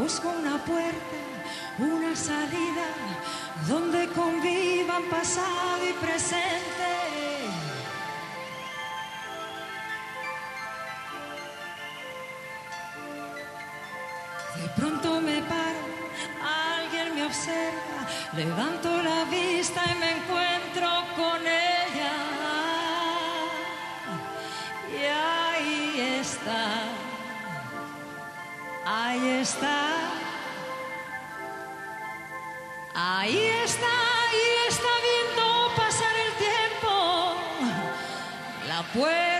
Busco una puerta, una salida, donde convivan pasado y presente. De pronto me paro, alguien me observa, levanto la vista y me encuentro con ella. Y ahí está, ahí está, ahí está, ahí está viendo pasar el tiempo, la puerta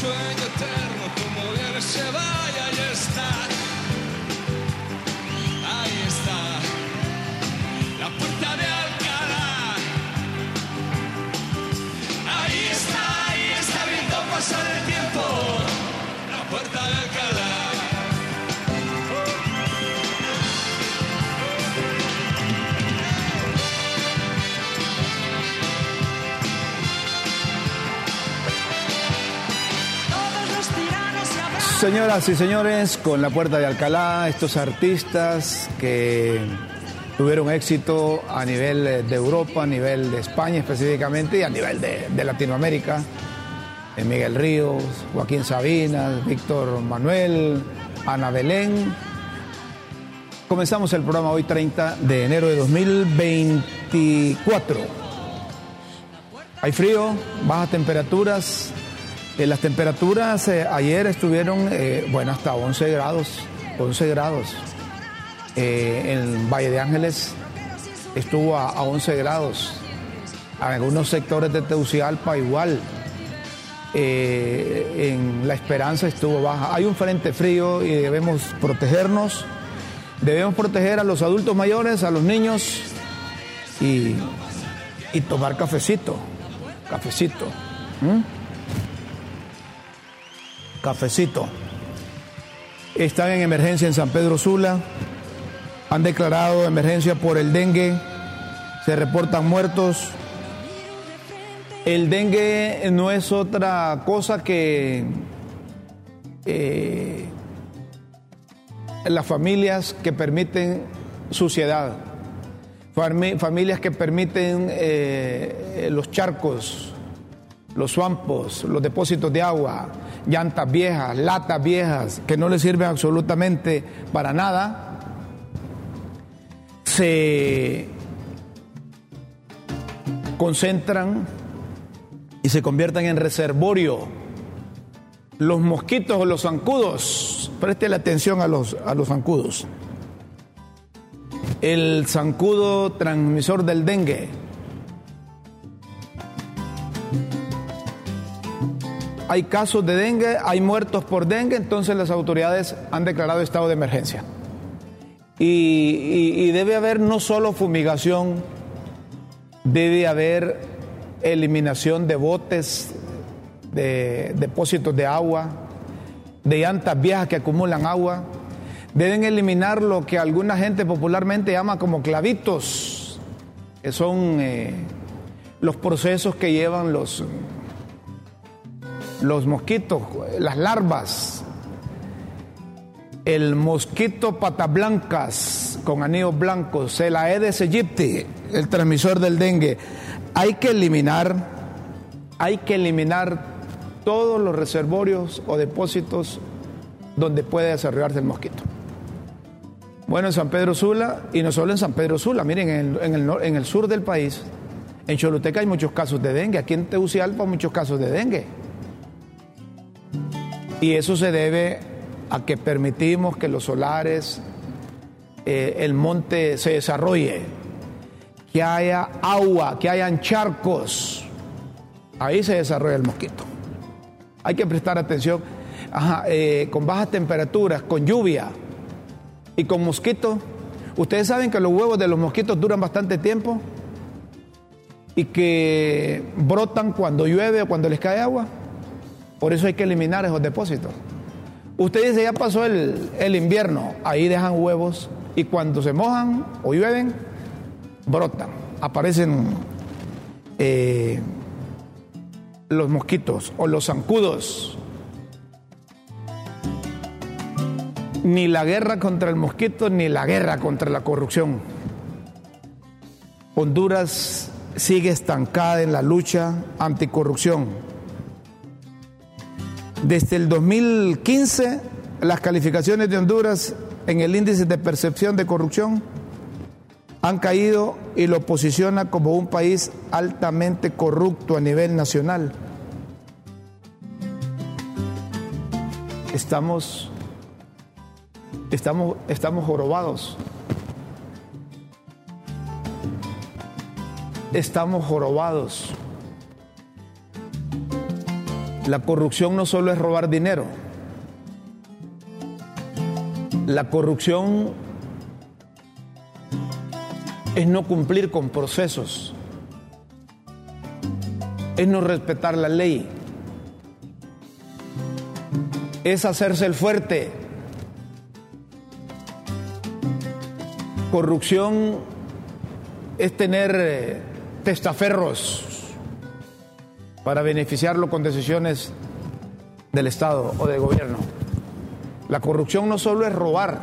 sueño eterno como viene se vaya, Señoras y señores, con la puerta de Alcalá, estos artistas que tuvieron éxito a nivel de Europa, a nivel de España específicamente y a nivel de, de Latinoamérica. Eh, Miguel Ríos, Joaquín Sabinas, Víctor Manuel, Ana Belén. Comenzamos el programa hoy 30 de enero de 2024. Hay frío, bajas temperaturas. Eh, las temperaturas eh, ayer estuvieron, eh, bueno, hasta 11 grados, 11 grados. En Valle de Ángeles estuvo a, a 11 grados. En algunos sectores de Teucigalpa igual. En La Esperanza estuvo baja. Hay un frente frío y debemos protegernos. Debemos proteger a los adultos mayores, a los niños y, y tomar cafecito. Cafecito. ¿Mm? Cafecito. Están en emergencia en San Pedro Sula. Han declarado emergencia por el dengue. Se reportan muertos. El dengue no es otra cosa que eh, las familias que permiten suciedad, Fami- familias que permiten eh, los charcos, los swampos, los depósitos de agua, llantas viejas, latas viejas, que no les sirven absolutamente para nada, se concentran y se convierten en reservorio. Los mosquitos o los zancudos, preste la atención a los, a los zancudos. el zancudo transmisor del dengue. Hay casos de dengue, hay muertos por dengue, entonces las autoridades han declarado estado de emergencia. Y, debe haber no solo fumigación, debe haber eliminación de botes, de depósitos de agua, de llantas viejas que acumulan agua. Deben eliminar lo que alguna gente popularmente llama como clavitos, que son eh, los procesos que llevan los, los mosquitos, las larvas. El mosquito patas blancas con anillos blancos, el Aedes aegypti, el transmisor del dengue. Hay que eliminar, hay que eliminar todos los reservorios o depósitos donde puede desarrollarse el mosquito. Bueno, en San Pedro Sula, y no solo en San Pedro Sula, miren, en el, sur del país, en Choluteca hay muchos casos de dengue, aquí en Tegucigalpa muchos casos de dengue. Y eso se debe a que permitimos que los solares, eh, el monte se desarrolle, que haya agua, que hayan charcos. Ahí se desarrolla el mosquito. Hay que prestar atención. Eh, con bajas temperaturas, con lluvia y con mosquitos. Ustedes saben que los huevos de los mosquitos duran bastante tiempo y que brotan cuando llueve o cuando les cae agua. Por eso hay que eliminar esos depósitos. Usted dice, ya pasó el, el invierno, ahí dejan huevos y cuando se mojan o llueven, brotan, aparecen eh, los mosquitos o los zancudos. Ni la guerra contra el mosquito, ni la guerra contra la corrupción. Honduras sigue estancada en la lucha anticorrupción. Desde el 2015, las calificaciones de Honduras en el índice de percepción de corrupción han caído y lo posiciona como un país altamente corrupto a nivel nacional. Estamos, estamos, estamos jorobados. Estamos jorobados. La corrupción no solo es robar dinero. La corrupción es no cumplir con procesos. Es no respetar la ley. Es hacerse el fuerte. Corrupción es tener eh, testaferros para beneficiarlo con decisiones del Estado o del gobierno. La corrupción no solo es robar,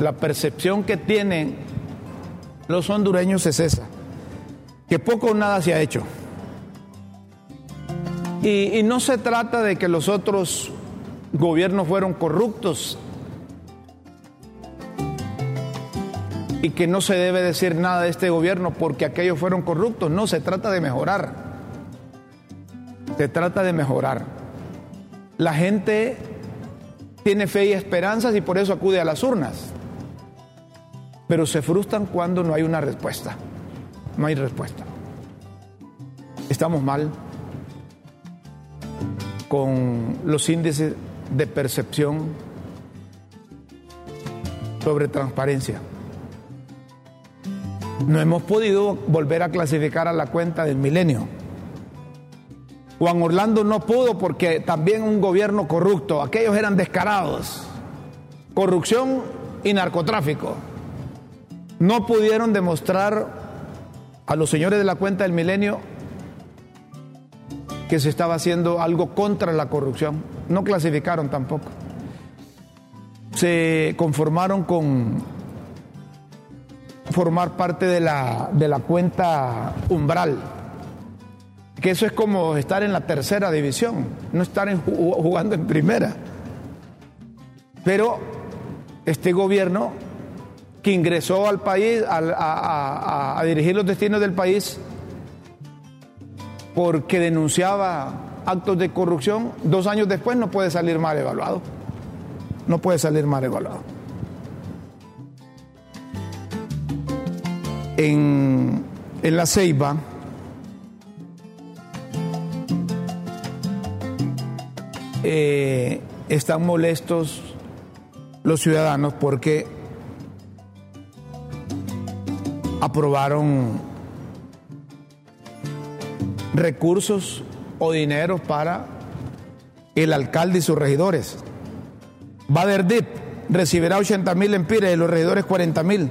la percepción que tienen los hondureños es esa, que poco o nada se ha hecho. Y, y no se trata de que los otros gobiernos fueron corruptos y que no se debe decir nada de este gobierno porque aquellos fueron corruptos. No, se trata de mejorar. Se trata de mejorar. La gente tiene fe y esperanzas y por eso acude a las urnas. Pero se frustran cuando no hay una respuesta. No hay respuesta. Estamos mal con los índices de percepción sobre transparencia. No hemos podido volver a clasificar a la cuenta del milenio. Juan Orlando no pudo porque también un gobierno corrupto, aquellos eran descarados, corrupción y narcotráfico. No pudieron demostrar a los señores de la cuenta del milenio que se estaba haciendo algo contra la corrupción. No clasificaron tampoco. Se conformaron con formar parte de la, de la cuenta umbral. Que eso es como estar en la tercera división, no estar en- jugando en primera. Pero este gobierno que ingresó al país a, dirigir los destinos del país porque denunciaba actos de corrupción, dos años después no puede salir mal evaluado. no puede salir más regulado. En, la Ceiba, eh, están molestos los ciudadanos porque aprobaron recursos o dinero para el alcalde y sus regidores. Baderdip recibirá 80 mil empires y los regidores 40 mil,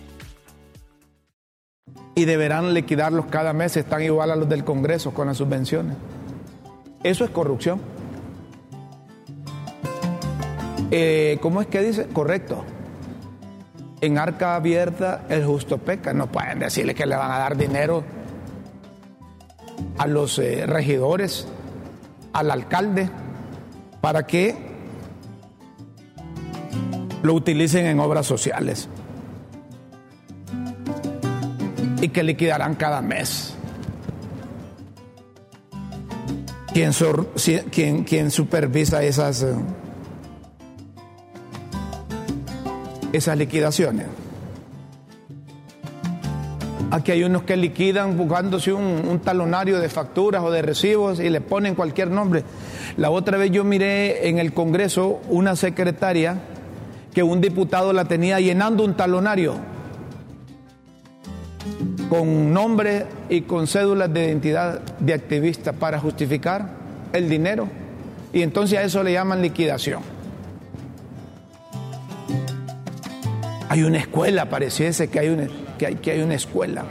Y deberán liquidarlos cada mes, están igual a los del Congreso con las subvenciones. Eso es corrupción. Eh, ¿Cómo es que dice? Correcto. En arca abierta el justo peca. No pueden decirle que le van a dar dinero a los eh, regidores, al alcalde, para que lo utilicen en obras sociales y que liquidarán cada mes. ¿Quién, supervisa esas, eh, esas liquidaciones? Aquí hay unos que liquidan buscándose un, un talonario de facturas o de recibos y le ponen cualquier nombre. La otra vez yo miré en el Congreso una secretaria que un diputado la tenía llenando un talonario con nombre y con cédulas de identidad de activista para justificar el dinero. Y entonces a eso le llaman liquidación. Hay una escuela, pareciese que hay una, que hay, que hay una escuela.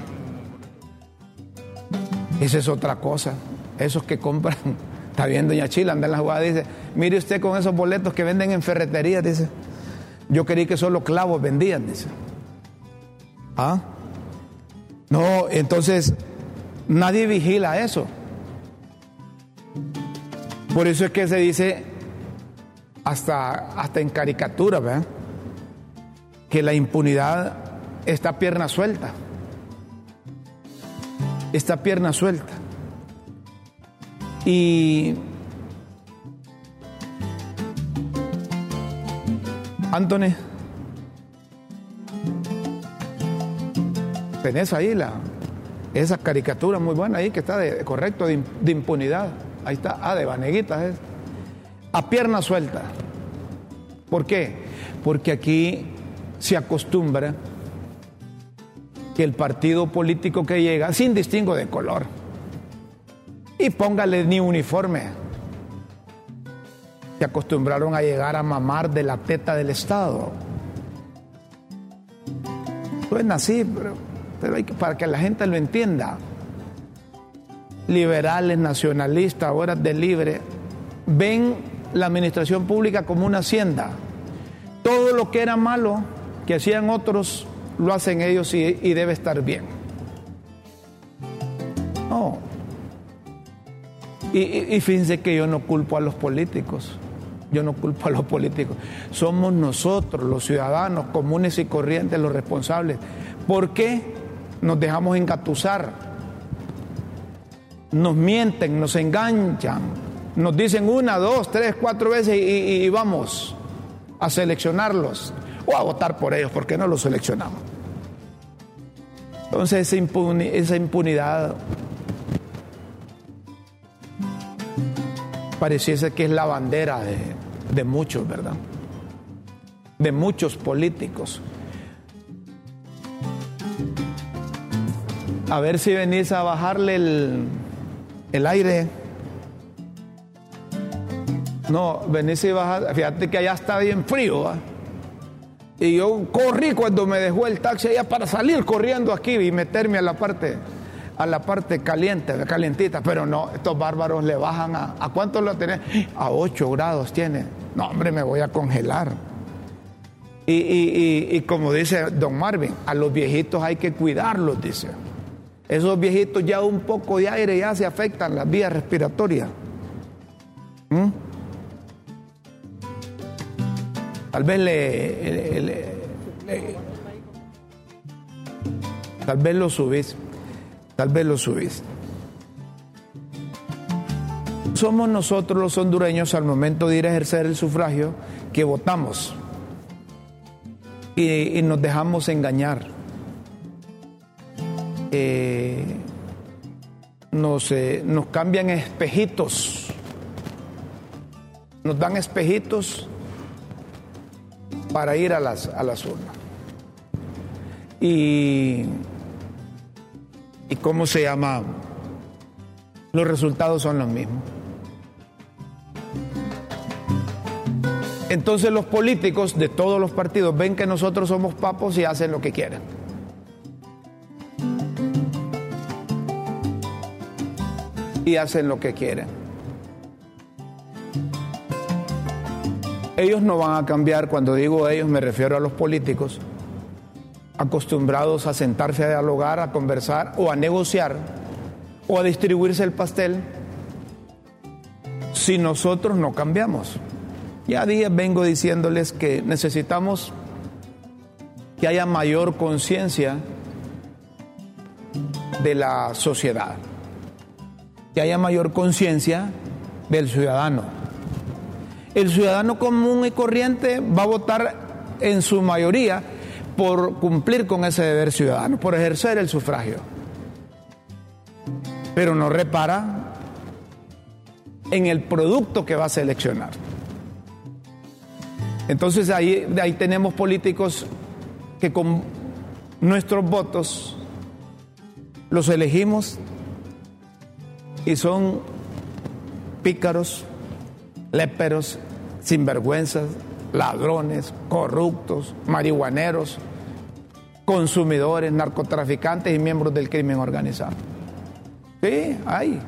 Esa es otra cosa. Esos que compran, está bien, doña Chila, anda en la jugada, dice, mire usted con esos boletos que venden en ferreterías, dice, yo creí que solo clavos vendían, dice. ¿Ah? No, entonces nadie vigila eso. Por eso es que se dice hasta, hasta en caricatura, ¿verdad? Que la impunidad está pierna suelta. Está pierna suelta. Y Anthony, tenés ahí la, esa caricatura muy buena ahí que está de, correcto de, im- de impunidad. Ahí está, ah, de Vaneguitas es. A pierna suelta. ¿Por qué? Porque aquí se acostumbra que el partido político que llega, sin distingo de color, y póngale ni uniforme, se acostumbraron a llegar a mamar de la teta del Estado. Suena así, pero, pero hay que, para que la gente lo entienda. Liberales, nacionalistas, ahora de libre, ven la administración pública como una hacienda. Todo lo que era malo que hacían otros, lo hacen ellos y, debe estar bien. No. Y, y- y fíjense que yo no culpo a los políticos. Yo no culpo a los políticos. Somos nosotros, los ciudadanos comunes y corrientes, los responsables. ¿Por qué nos dejamos engatusar? Nos mienten, nos enganchan, nos dicen una, dos, tres, cuatro veces y, vamos a seleccionarlos o a votar por ellos, porque no los seleccionamos. Entonces esa, impuni- esa impunidad pareciese que es la bandera de, de muchos, ¿verdad? De muchos políticos. A ver si venís a bajarle el, el aire. No, venís y bajar. Fíjate que allá está bien frío. ¿va? Y yo corrí cuando me dejó el taxi allá para salir corriendo aquí y meterme a la parte, a la parte caliente, calientita. Pero no, estos bárbaros le bajan a. ¿A cuánto lo tenés? A 8 grados tiene. No, hombre, me voy a congelar. Y, y- y- y como dice don Marvin, a los viejitos hay que cuidarlos, dice. Esos viejitos ya un poco de aire ya se afectan las vías respiratorias. ¿Mm? Tal vez le, tal vez lo subís, tal vez lo subís. Somos nosotros los hondureños al momento de ir a ejercer el sufragio que votamos y nos dejamos engañar. Eh, nos, nos cambian espejitos, nos dan espejitos para ir a las, a las urnas. Y, ¿Y cómo se llama? Los resultados son los mismos. Entonces los políticos de todos los partidos ven que nosotros somos papos y hacen lo que quieren. Y hacen lo que quieren. Ellos no van a cambiar, cuando digo ellos me refiero a los políticos, acostumbrados a sentarse a dialogar, a conversar o a negociar o a distribuirse el pastel si nosotros no cambiamos. Ya días vengo diciéndoles que necesitamos que haya mayor conciencia de la sociedad, que haya mayor conciencia del ciudadano. El ciudadano común y corriente va a votar en su mayoría por cumplir con ese deber ciudadano, por ejercer el sufragio. Pero no repara en el producto que va a seleccionar. Entonces ahí, ahí tenemos políticos que con nuestros votos los elegimos y son pícaros, léperos, sinvergüenzas, ladrones, corruptos, marihuaneros, consumidores, narcotraficantes y miembros del crimen organizado. Sí, hay.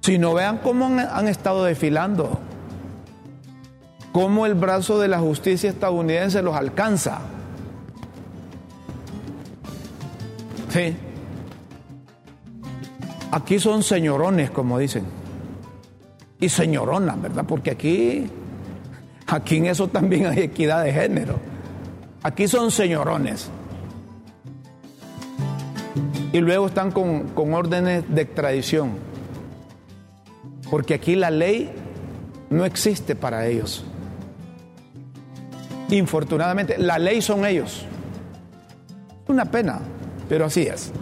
Si no vean cómo han, han estado desfilando, cómo el brazo de la justicia estadounidense los alcanza. Sí. Aquí son señorones, como dicen. Y señoronas, ¿verdad? Porque aquí, aquí en eso también hay equidad de género. Aquí son señorones. Y luego están con, con órdenes de extradición. Porque aquí la ley no existe para ellos. Infortunadamente, la ley son ellos. Una pena, pero así es.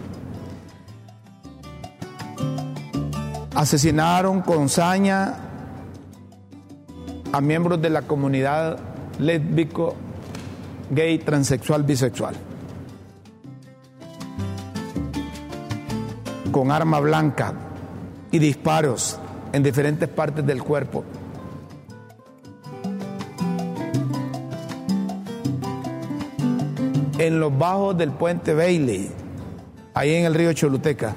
Asesinaron con saña a miembros de la comunidad lésbico, gay, transexual, bisexual. Con arma blanca y disparos en diferentes partes del cuerpo. En los bajos del puente Bailey, ahí en el río Choluteca,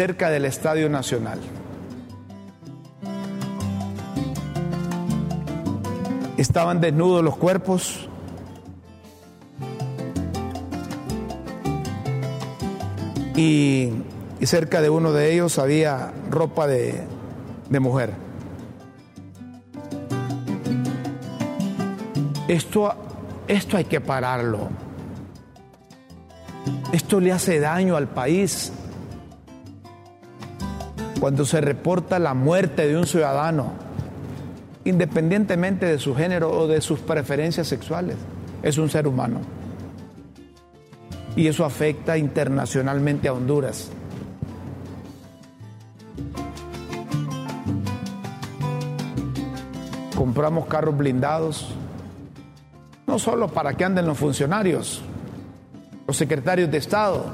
cerca del Estadio Nacional. Estaban desnudos los cuerpos. Y, cerca de uno de ellos había ropa de, de mujer. Esto, esto hay que pararlo. Esto le hace daño al país. Cuando se reporta la muerte de un ciudadano, independientemente de su género o de sus preferencias sexuales, es un ser humano. Y eso afecta internacionalmente a Honduras. Compramos carros blindados, no solo para que anden los funcionarios, los secretarios de Estado,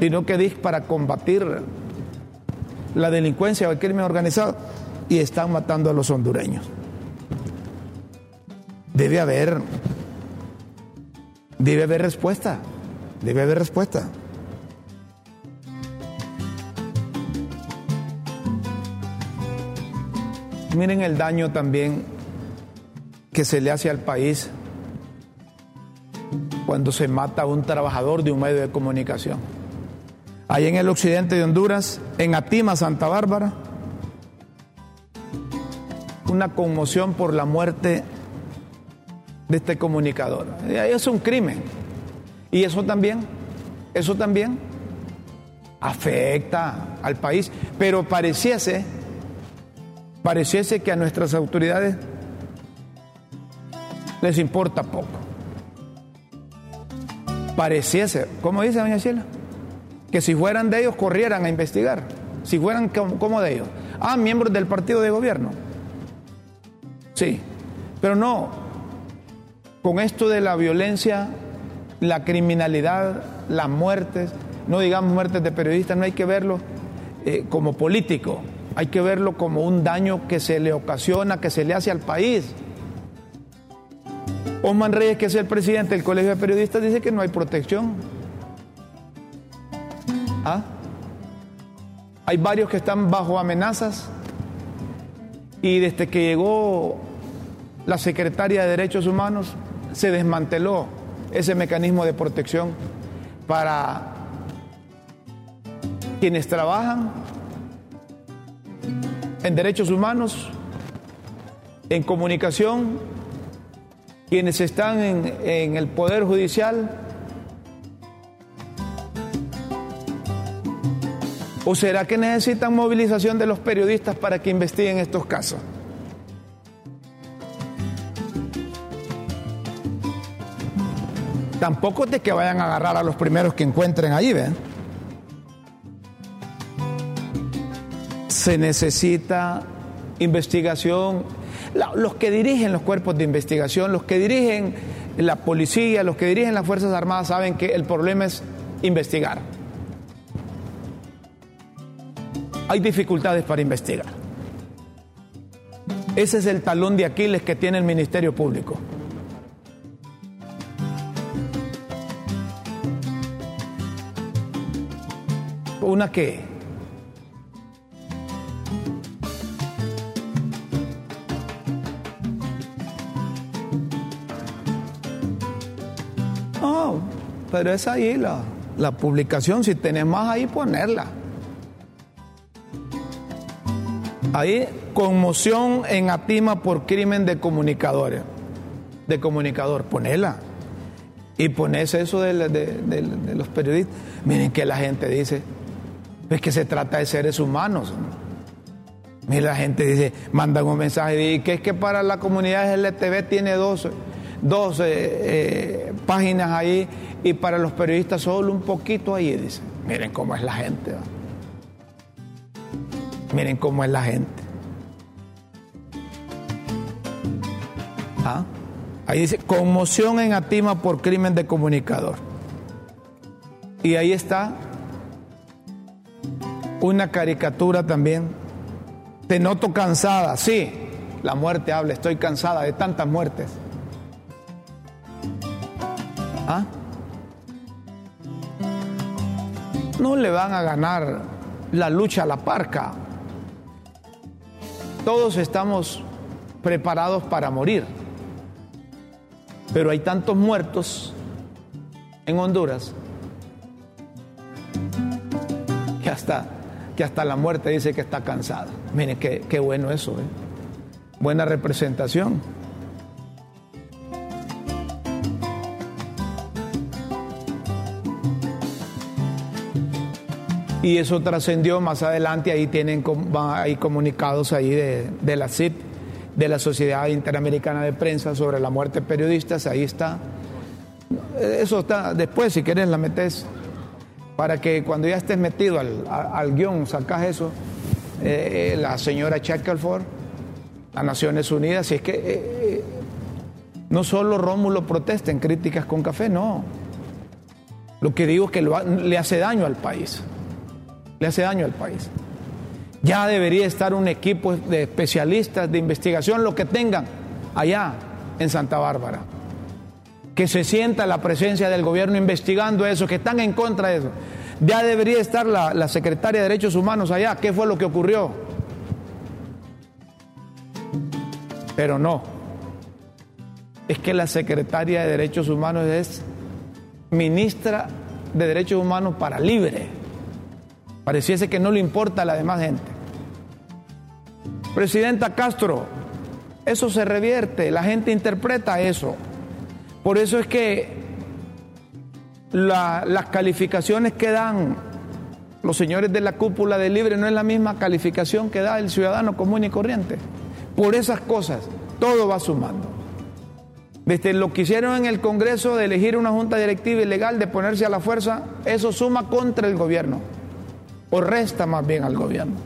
sino que para combatir la delincuencia o el crimen organizado y están matando a los hondureños. Debe haber, debe haber respuesta, debe haber respuesta. Miren el daño también que se le hace al país cuando se mata a un trabajador de un medio de comunicación. Ahí en el occidente de Honduras, en Atima, Santa Bárbara, una conmoción por la muerte de este comunicador. Es un crimen. Y eso también, eso también afecta al país. Pero pareciese, pareciese que a nuestras autoridades les importa poco. Pareciese, ¿cómo dice doña Sheila? Que si fueran de ellos corrieran a investigar. Si fueran como de ellos. Ah, miembros del partido de gobierno. Sí, pero no. Con esto de la violencia, la criminalidad, las muertes, no digamos muertes de periodistas, no hay que verlo eh, como político, hay que verlo como un daño que se le ocasiona, que se le hace al país. Osman Reyes, que es el presidente del Colegio de Periodistas, dice que no hay protección. ¿Ah? Hay varios que están bajo amenazas y desde que llegó la secretaria de Derechos Humanos se desmanteló ese mecanismo de protección para quienes trabajan en derechos humanos, en comunicación quienes están en, el Poder Judicial? ¿O será que necesitan movilización de los periodistas para que investiguen estos casos? Tampoco es de que vayan a agarrar a los primeros que encuentren ahí, ¿ven? Se necesita investigación los que dirigen los cuerpos de investigación, los que dirigen la policía, los que dirigen las Fuerzas Armadas saben que el problema es investigar. Hay dificultades para investigar. Ese es el talón de Aquiles que tiene el Ministerio Público. Una que pero es ahí la, la publicación. Si tenés más ahí, ponerla. Ahí, conmoción en Atima por crimen de comunicadores. De comunicador, ponela. Y pones eso de, los periodistas. Miren que la gente dice, es que se trata de seres humanos. Miren, la gente dice, mandan un mensaje y que es que para la comunidad LTV tiene dos, dos eh, páginas ahí y para los periodistas solo un poquito ahí, dice. Miren cómo es la gente. Miren cómo es la gente. ¿Ah? Ahí dice, conmoción en Atima por crimen de comunicador. Y ahí está una caricatura también. Te noto cansada, sí, la muerte habla, estoy cansada de tantas muertes. ¿Ah? no le van a ganar la lucha a la parca. Todos estamos preparados para morir. Pero hay tantos muertos en Honduras que hasta, que hasta la muerte dice que está cansada. Miren qué, bueno eso, ¿eh? buena representación. Y eso trascendió más adelante, ahí tienen hay comunicados ahí de, la CIP, de la Sociedad Interamericana de Prensa sobre la muerte de periodistas, ahí está. Eso está, después si quieres la metes, para que cuando ya estés metido al, guion sacas eso, eh, eh, la señora Shackelford, las Naciones Unidas, si es que eh, no solo Rómulo protesta en críticas con café, no. Lo que digo es que le hace daño al país le hace daño al país. Ya debería estar un equipo de especialistas de investigación, lo que tengan, allá en Santa Bárbara. Que se sienta la presencia del gobierno investigando eso, que están en contra de eso. Ya debería estar la, la secretaria de Derechos Humanos allá. ¿Qué fue lo que ocurrió? Pero no. Es que la secretaria de Derechos Humanos es ministra de Derechos Humanos para libre. Pareciese que no le importa a la demás gente. Presidenta Castro, eso se revierte, la gente interpreta eso. Por eso es que la- las calificaciones que dan los señores de la cúpula de libre no es la misma calificación que da el ciudadano común y corriente. Por esas cosas, todo va sumando. Desde lo que hicieron en el Congreso de elegir una junta directiva ilegal, de ponerse a la fuerza, eso suma contra el gobierno, o resta más bien al gobierno.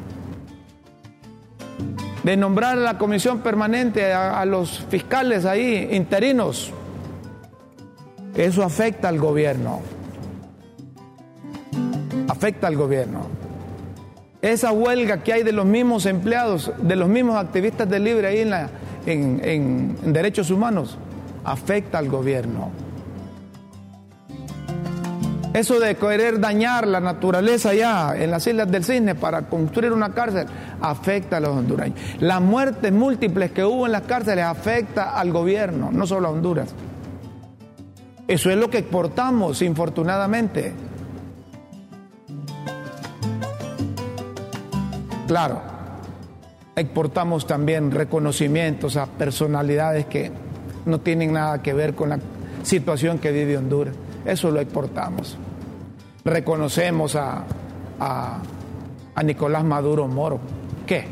De nombrar a la comisión permanente a, los fiscales ahí, interinos, eso afecta al gobierno. Afecta al gobierno. Esa huelga que hay de los mismos empleados, de los mismos activistas de libre ahí en derechos humanos, afecta al gobierno. Eso de querer dañar la naturaleza allá en las Islas del Cisne para construir una cárcel afecta a los hondureños. Las muertes múltiples que hubo en las cárceles afecta al gobierno, no solo a Honduras. Eso es lo que exportamos, infortunadamente. Claro, exportamos también reconocimientos a personalidades que no tienen nada que ver con la situación que vive Honduras. Eso lo exportamos. Reconocemos a, a, Nicolás Maduro Moro. ¿Qué?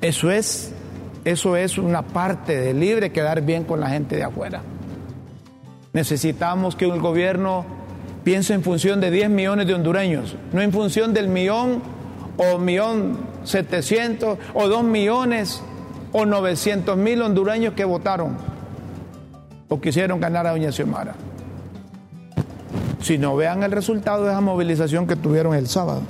Eso es, eso es una parte de libre quedar bien con la gente de afuera. Necesitamos que el gobierno piense en función de 10 millones de hondureños, no en función del millón o millón setecientos o dos millones o 900 mil hondureños que votaron o quisieron ganar a Doña Xiomara. Si no vean el resultado de esa movilización que tuvieron el sábado.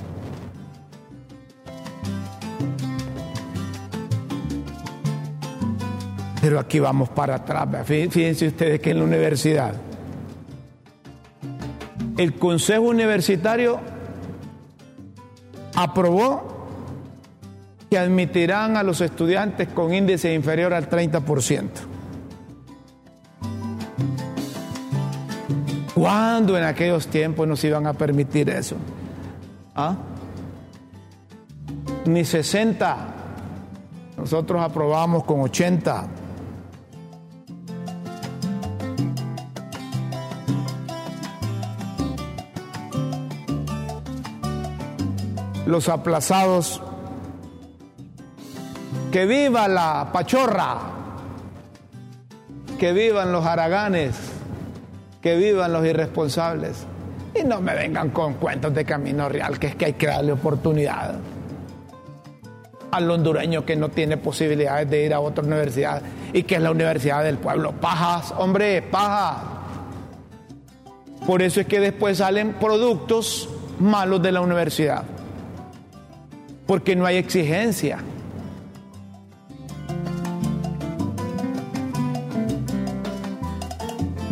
Pero aquí vamos para atrás. Fíjense ustedes que en la universidad, el Consejo Universitario aprobó que admitirán a los estudiantes con índice inferior al 30%. ¿Cuándo en aquellos tiempos nos iban a permitir eso? ¿Ah? Ni 60. Nosotros aprobamos con 80. Los aplazados. Que viva la pachorra. Que vivan los haraganes. Que vivan los irresponsables. Y no me vengan con cuentos de camino real, que es que hay que darle oportunidad al hondureño que no tiene posibilidades de ir a otra universidad y que es la universidad del pueblo. Pajas, hombre, paja. Por eso es que después salen productos malos de la universidad. Porque no hay exigencia.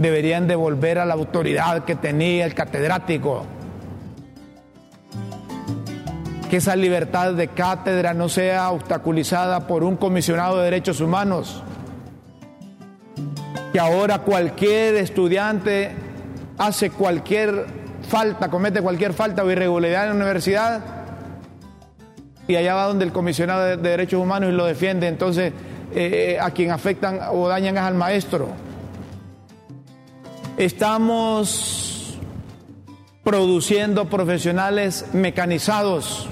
Deberían devolver a la autoridad que tenía el catedrático. Que esa libertad de cátedra no sea obstaculizada por un comisionado de derechos humanos, que ahora cualquier estudiante hace cualquier falta, comete cualquier falta o irregularidad en la universidad y allá va donde el comisionado de, de derechos humanos y lo defiende, entonces eh, a quien afectan o dañan es al maestro. Estamos produciendo profesionales mecanizados.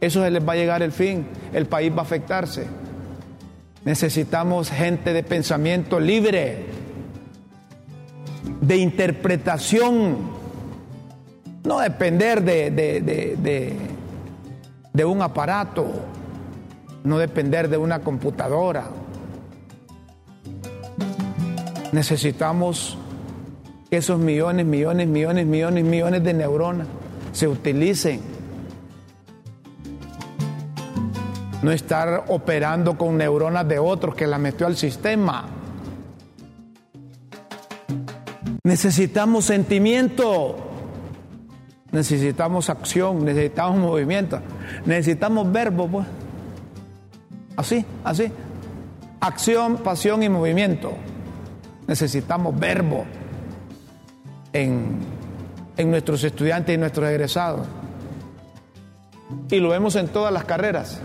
Eso se les va a llegar el fin, el país va a afectarse. Necesitamos gente de pensamiento libre, de interpretación, no depender de, de, un aparato, no depender de una computadora. Necesitamos que esos millones, millones, millones, millones, millones de neuronas se utilicen no estar operando con neuronas de otros que la metió al sistema. Necesitamos sentimiento. Necesitamos acción, necesitamos movimiento, necesitamos verbo, pues. Así, así. Acción, pasión y movimiento. Necesitamos verbo en, en nuestros estudiantes y nuestros egresados. Y lo vemos en todas las carreras.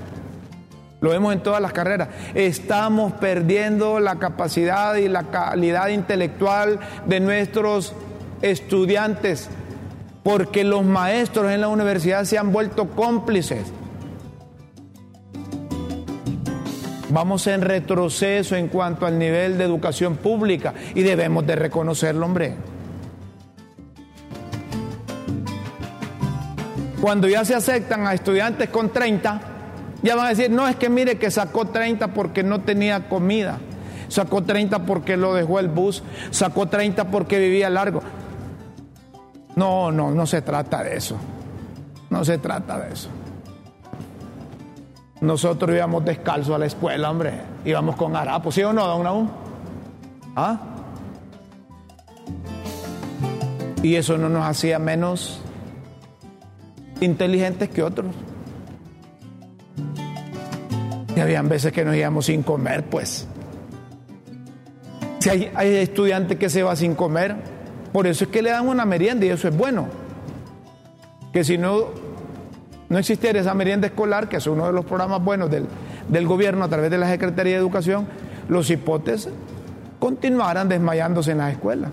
Lo vemos en todas las carreras. Estamos perdiendo la capacidad y la calidad intelectual de nuestros estudiantes porque los maestros en la universidad se han vuelto cómplices. Vamos en retroceso en cuanto al nivel de educación pública y debemos de reconocerlo, hombre. Cuando ya se aceptan a estudiantes con 30, ya van a decir, no, es que mire que sacó 30 porque no tenía comida, sacó 30 porque lo dejó el bus, sacó 30 porque vivía largo. No, no, no se trata de eso. No se trata de eso. Nosotros íbamos descalzo a la escuela, hombre. Íbamos con harapos, ¿sí o no, don Raúl? ¿Ah? Y eso no nos hacía menos inteligentes que otros. Y habían veces que nos íbamos sin comer, pues. Si hay, hay estudiantes que se va sin comer, por eso es que le dan una merienda y eso es bueno. Que si no, no existiera esa merienda escolar, que es uno de los programas buenos del, del gobierno a través de la Secretaría de Educación, los hipotes continuaran desmayándose en las escuelas.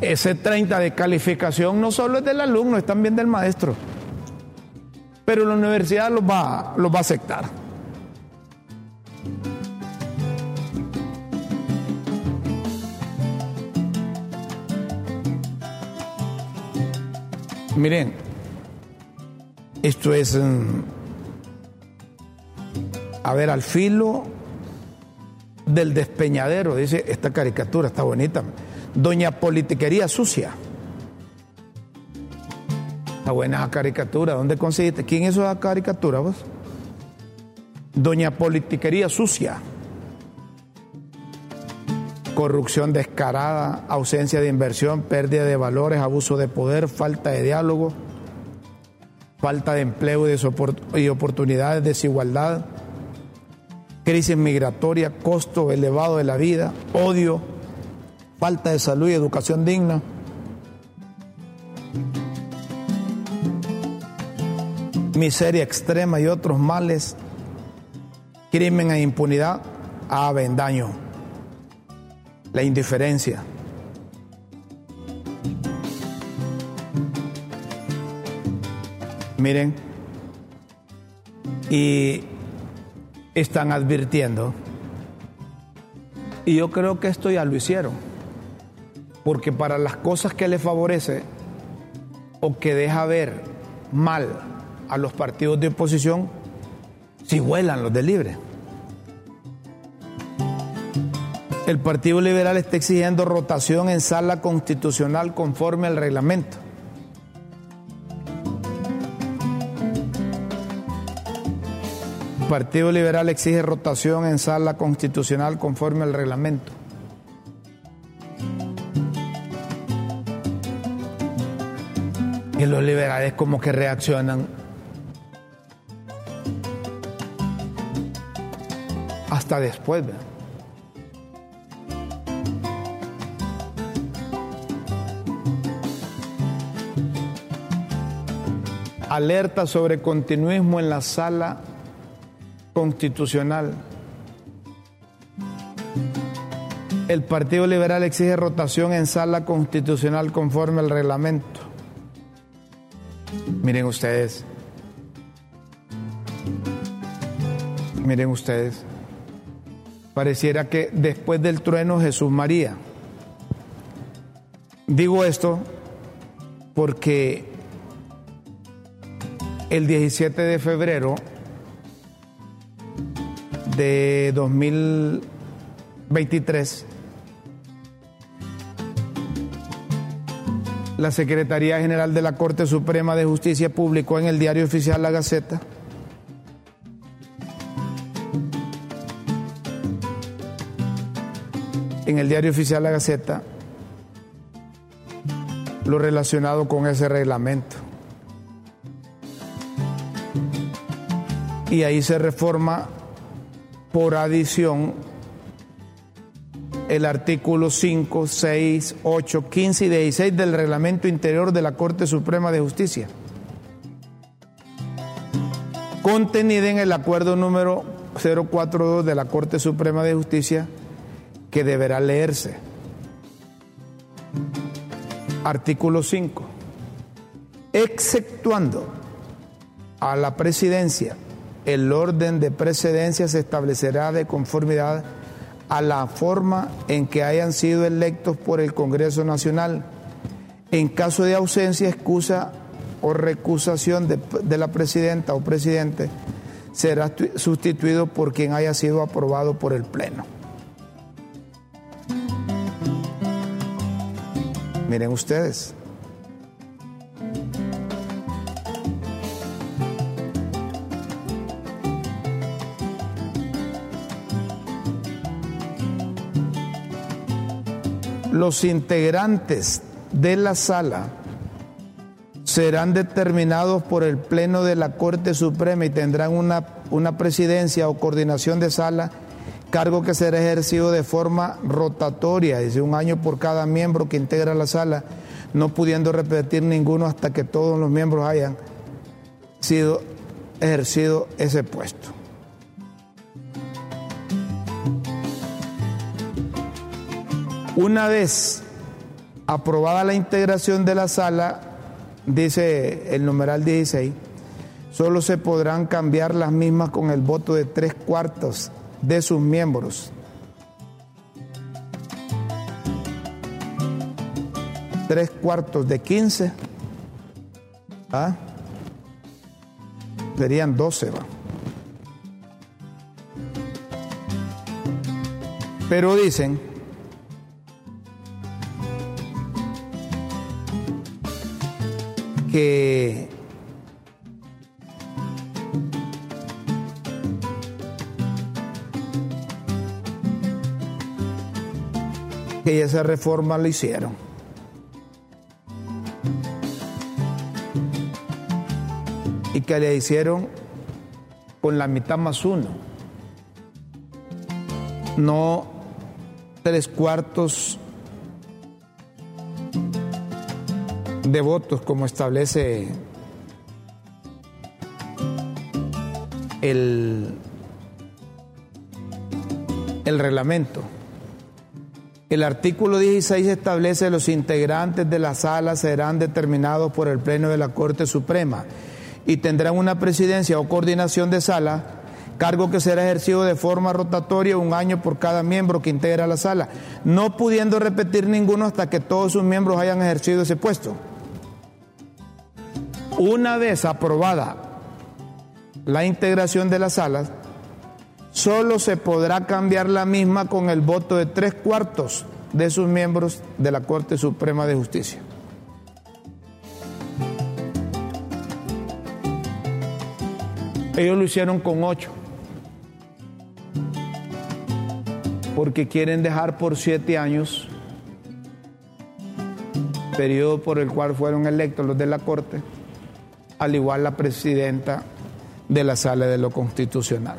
Ese 30 de calificación no solo es del alumno, es también del maestro. Pero la universidad los va, los va a aceptar. Miren, esto es, mm, a ver, al filo del despeñadero, dice esta caricatura, está bonita. Doña Politiquería Sucia. Está buena esa caricatura, ¿dónde conseguiste? ¿Quién hizo esa caricatura vos? Doña Politiquería Sucia. Corrupción descarada, ausencia de inversión, pérdida de valores, abuso de poder, falta de diálogo, falta de empleo y, oportunidades, desigualdad, crisis migratoria, costo elevado de la vida, odio, falta de salud y educación digna. Miseria extrema y otros males, crimen e impunidad, avendaño, la indiferencia. Miren, y están advirtiendo, y yo creo que esto ya lo hicieron porque para las cosas que le favorece o que deja ver mal a los partidos de oposición, si vuelan los de libre. El Partido Liberal está exigiendo rotación en sala constitucional conforme al reglamento. El Partido Liberal exige rotación en sala constitucional conforme al reglamento. Y los liberales como que reaccionan hasta después. ¿verdad? Alerta sobre continuismo en la sala constitucional. El Partido Liberal exige rotación en sala constitucional conforme al reglamento. Miren ustedes. Miren ustedes. Pareciera que después del trueno Jesús María. Digo esto porque el 17 de febrero de 2023 la Secretaría General de la Corte Suprema de Justicia publicó en el diario oficial La Gaceta en el diario oficial La Gaceta lo relacionado con ese reglamento. Y ahí se reforma por adición el artículo 5, 6, 8, 15 y 16 del reglamento interior de la Corte Suprema de Justicia, contenida en el acuerdo número 042 de la Corte Suprema de Justicia, que deberá leerse. Artículo 5. Exceptuando a la presidencia, el orden de precedencia se establecerá de conformidad a la forma en que hayan sido electos por el Congreso Nacional. En caso de ausencia, excusa o recusación de, la presidenta o presidente, será sustituido por quien haya sido aprobado por el Pleno. Miren ustedes. Los integrantes de la sala serán determinados por el Pleno de la Corte Suprema y tendrán una, una presidencia o coordinación de sala cargo que será ejercido de forma rotatoria, dice un año por cada miembro que integra la sala, no pudiendo repetir ninguno hasta que todos los miembros hayan sido ejercido ese puesto. Una vez aprobada la integración de la sala, dice el numeral 16, solo se podrán cambiar las mismas con el voto de tres cuartos de sus miembros. Tres cuartos de 15. ¿ah? Serían 12. Pero dicen que que esa reforma lo hicieron. Y que le hicieron con la mitad más uno. No tres cuartos de votos como establece el, el reglamento. El artículo 16 establece que los integrantes de la sala serán determinados por el Pleno de la Corte Suprema y tendrán una presidencia o coordinación de sala, cargo que será ejercido de forma rotatoria un año por cada miembro que integra la sala, no pudiendo repetir ninguno hasta que todos sus miembros hayan ejercido ese puesto. Una vez aprobada la integración de las salas, solo se podrá cambiar la misma con el voto de tres cuartos de sus miembros de la Corte Suprema de Justicia. Ellos lo hicieron con ocho, porque quieren dejar por siete años, periodo por el cual fueron electos los de la Corte, al igual la presidenta de la Sala de lo Constitucional.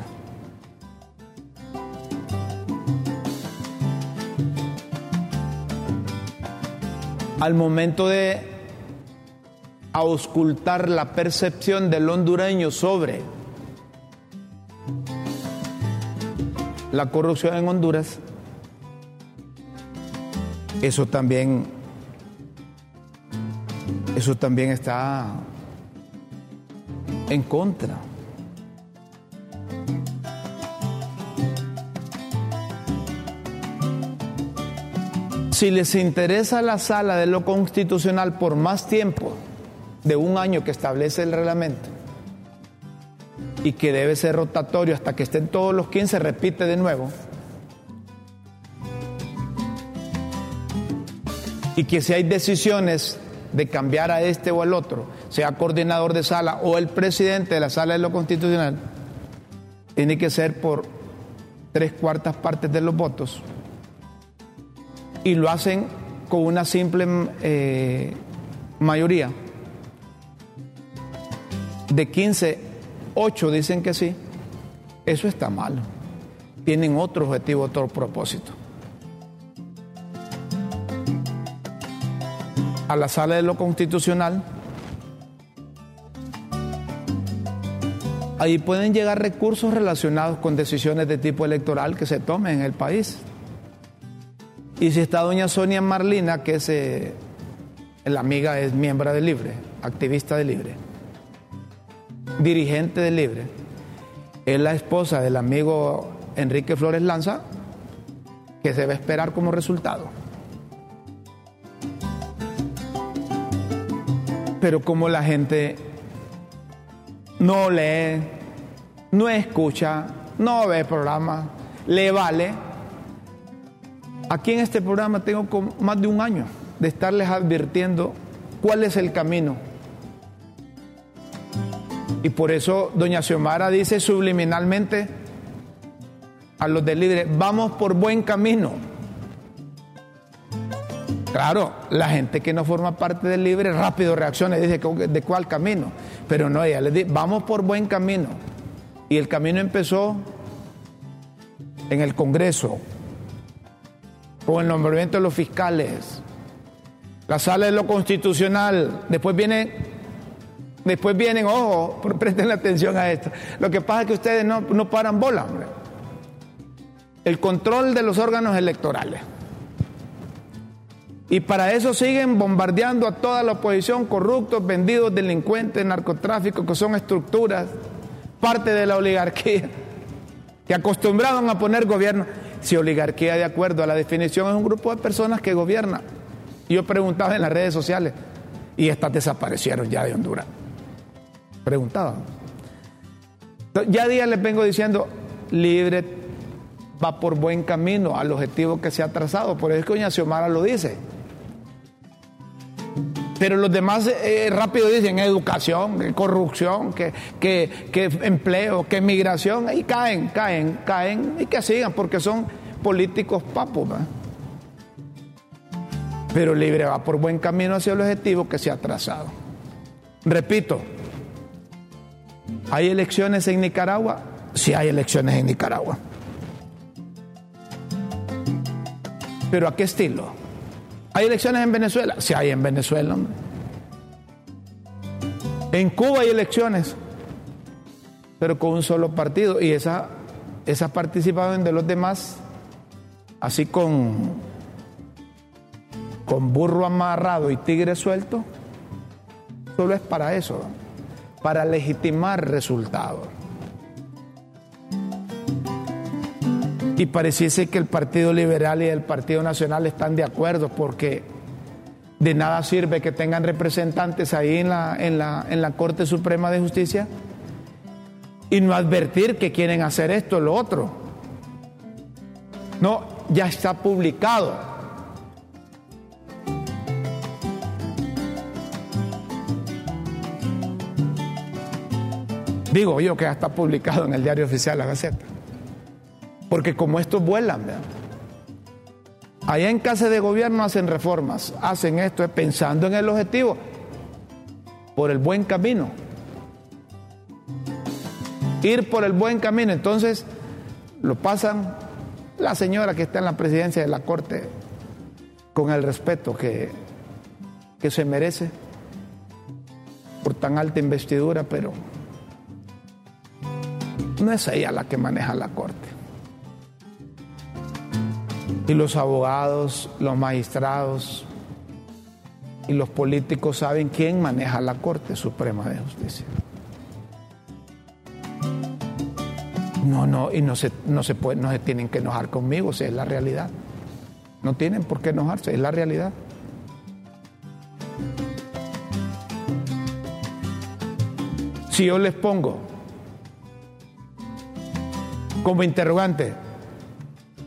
al momento de auscultar la percepción del hondureño sobre la corrupción en Honduras, eso también, eso también está en contra. Si les interesa la sala de lo constitucional por más tiempo de un año que establece el reglamento y que debe ser rotatorio hasta que estén todos los 15, repite de nuevo. Y que si hay decisiones de cambiar a este o al otro, sea coordinador de sala o el presidente de la sala de lo constitucional, tiene que ser por tres cuartas partes de los votos y lo hacen con una simple eh, mayoría. De 15, 8 dicen que sí. Eso está mal. Tienen otro objetivo, otro propósito. A la sala de lo constitucional, ahí pueden llegar recursos relacionados con decisiones de tipo electoral que se tomen en el país. Y si está doña Sonia Marlina, que es eh, la amiga, es miembro de Libre, activista de Libre, dirigente de Libre, es la esposa del amigo Enrique Flores Lanza, que se debe esperar como resultado. Pero como la gente no lee, no escucha, no ve programas, le vale, Aquí en este programa tengo más de un año de estarles advirtiendo cuál es el camino. Y por eso doña Xiomara dice subliminalmente a los del Libre, vamos por buen camino. Claro, la gente que no forma parte del libre rápido reacciona y dice de cuál camino. Pero no, ella le dice, vamos por buen camino. Y el camino empezó en el Congreso, con el nombramiento de los fiscales, la sala de lo constitucional, después vienen, después vienen, ojo, presten atención a esto. Lo que pasa es que ustedes no, no paran bola, hombre. El control de los órganos electorales. Y para eso siguen bombardeando a toda la oposición, corruptos, vendidos, delincuentes, narcotráficos, que son estructuras, parte de la oligarquía, que acostumbraban a poner gobierno. Si oligarquía, de acuerdo a la definición, es un grupo de personas que gobierna. Yo preguntaba en las redes sociales y estas desaparecieron ya de Honduras. Preguntaban. Ya días les vengo diciendo, libre va por buen camino al objetivo que se ha trazado. Por eso es que doña Xiomara lo dice. Pero los demás eh, rápido dicen educación, corrupción, que, que, empleo, que migración, y caen, caen, caen, y que sigan, porque son políticos papos. Pero libre va por buen camino hacia el objetivo que se ha trazado. Repito, ¿hay elecciones en Nicaragua? Sí hay elecciones en Nicaragua. ¿Pero a qué estilo? ¿Hay elecciones en Venezuela? Sí hay en Venezuela. En Cuba hay elecciones, pero con un solo partido. Y esa, esa participación de los demás, así con, con burro amarrado y tigre suelto, solo es para eso, para legitimar resultados. Y pareciese que el Partido Liberal y el Partido Nacional están de acuerdo porque de nada sirve que tengan representantes ahí en la, en la, en la Corte Suprema de Justicia y no advertir que quieren hacer esto o lo otro. No, ya está publicado. Digo yo que ya está publicado en el diario oficial La Gaceta. Porque como estos vuelan, allá en casa de gobierno hacen reformas, hacen esto pensando en el objetivo, por el buen camino. Ir por el buen camino. Entonces lo pasan la señora que está en la presidencia de la Corte con el respeto que, que se merece por tan alta investidura, pero no es ella la que maneja la Corte. Y los abogados, los magistrados y los políticos saben quién maneja la Corte Suprema de Justicia. No, no, y no se, no se, puede, no se tienen que enojar conmigo, si es la realidad. No tienen por qué enojarse, es la realidad. Si yo les pongo como interrogante,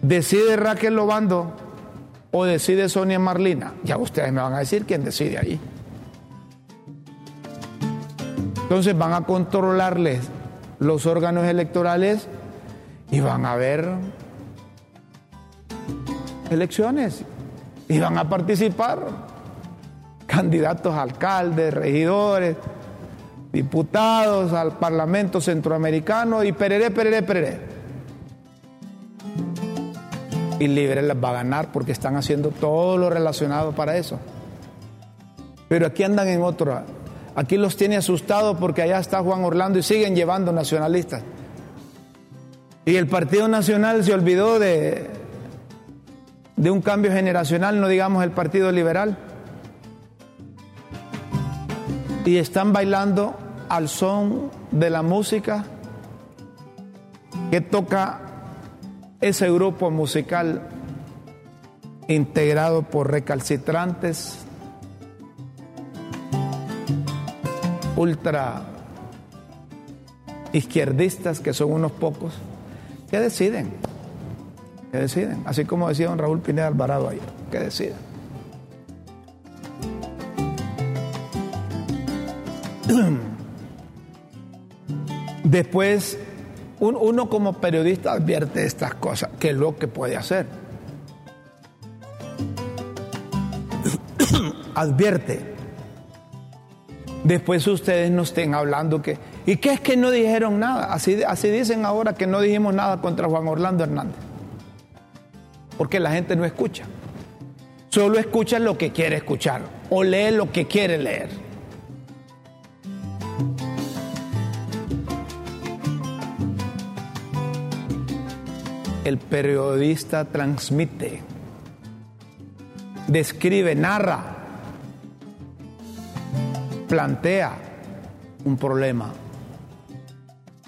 ¿Decide Raquel Lobando o decide Sonia Marlina? Ya ustedes me van a decir quién decide ahí. Entonces van a controlarles los órganos electorales y van a haber elecciones. Y van a participar candidatos a alcaldes, regidores, diputados al Parlamento Centroamericano y pereré, pereré, pereré. Y Libre les va a ganar porque están haciendo todo lo relacionado para eso. Pero aquí andan en otra. Aquí los tiene asustados porque allá está Juan Orlando y siguen llevando nacionalistas. Y el Partido Nacional se olvidó de, de un cambio generacional, no digamos el Partido Liberal. Y están bailando al son de la música que toca ese grupo musical integrado por recalcitrantes, ultra izquierdistas, que son unos pocos, que deciden, que deciden, así como decía don Raúl Pineda Alvarado ayer, que deciden. Después, uno como periodista advierte estas cosas, que es lo que puede hacer. advierte. Después ustedes no estén hablando que... ¿Y qué es que no dijeron nada? Así, así dicen ahora que no dijimos nada contra Juan Orlando Hernández. Porque la gente no escucha. Solo escucha lo que quiere escuchar o lee lo que quiere leer. El periodista transmite, describe, narra, plantea un problema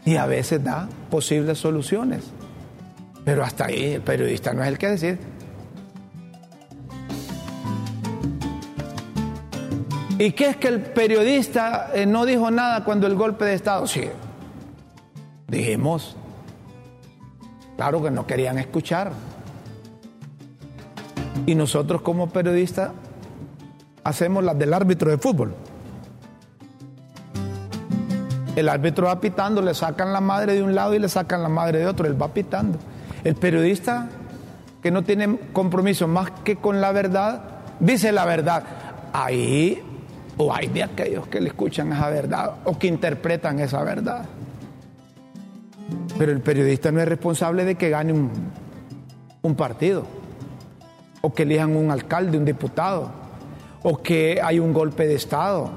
y a veces da posibles soluciones. Pero hasta ahí el periodista no es el que decide. ¿Y qué es que el periodista eh, no dijo nada cuando el golpe de Estado? Sí, dijimos. Claro que no querían escuchar. Y nosotros como periodistas hacemos las del árbitro de fútbol. El árbitro va pitando, le sacan la madre de un lado y le sacan la madre de otro, él va pitando. El periodista que no tiene compromiso más que con la verdad, dice la verdad. Ahí, o hay de aquellos que le escuchan esa verdad o que interpretan esa verdad. Pero el periodista no es responsable de que gane un, partido, o que elijan un alcalde, un diputado, o que hay un golpe de Estado,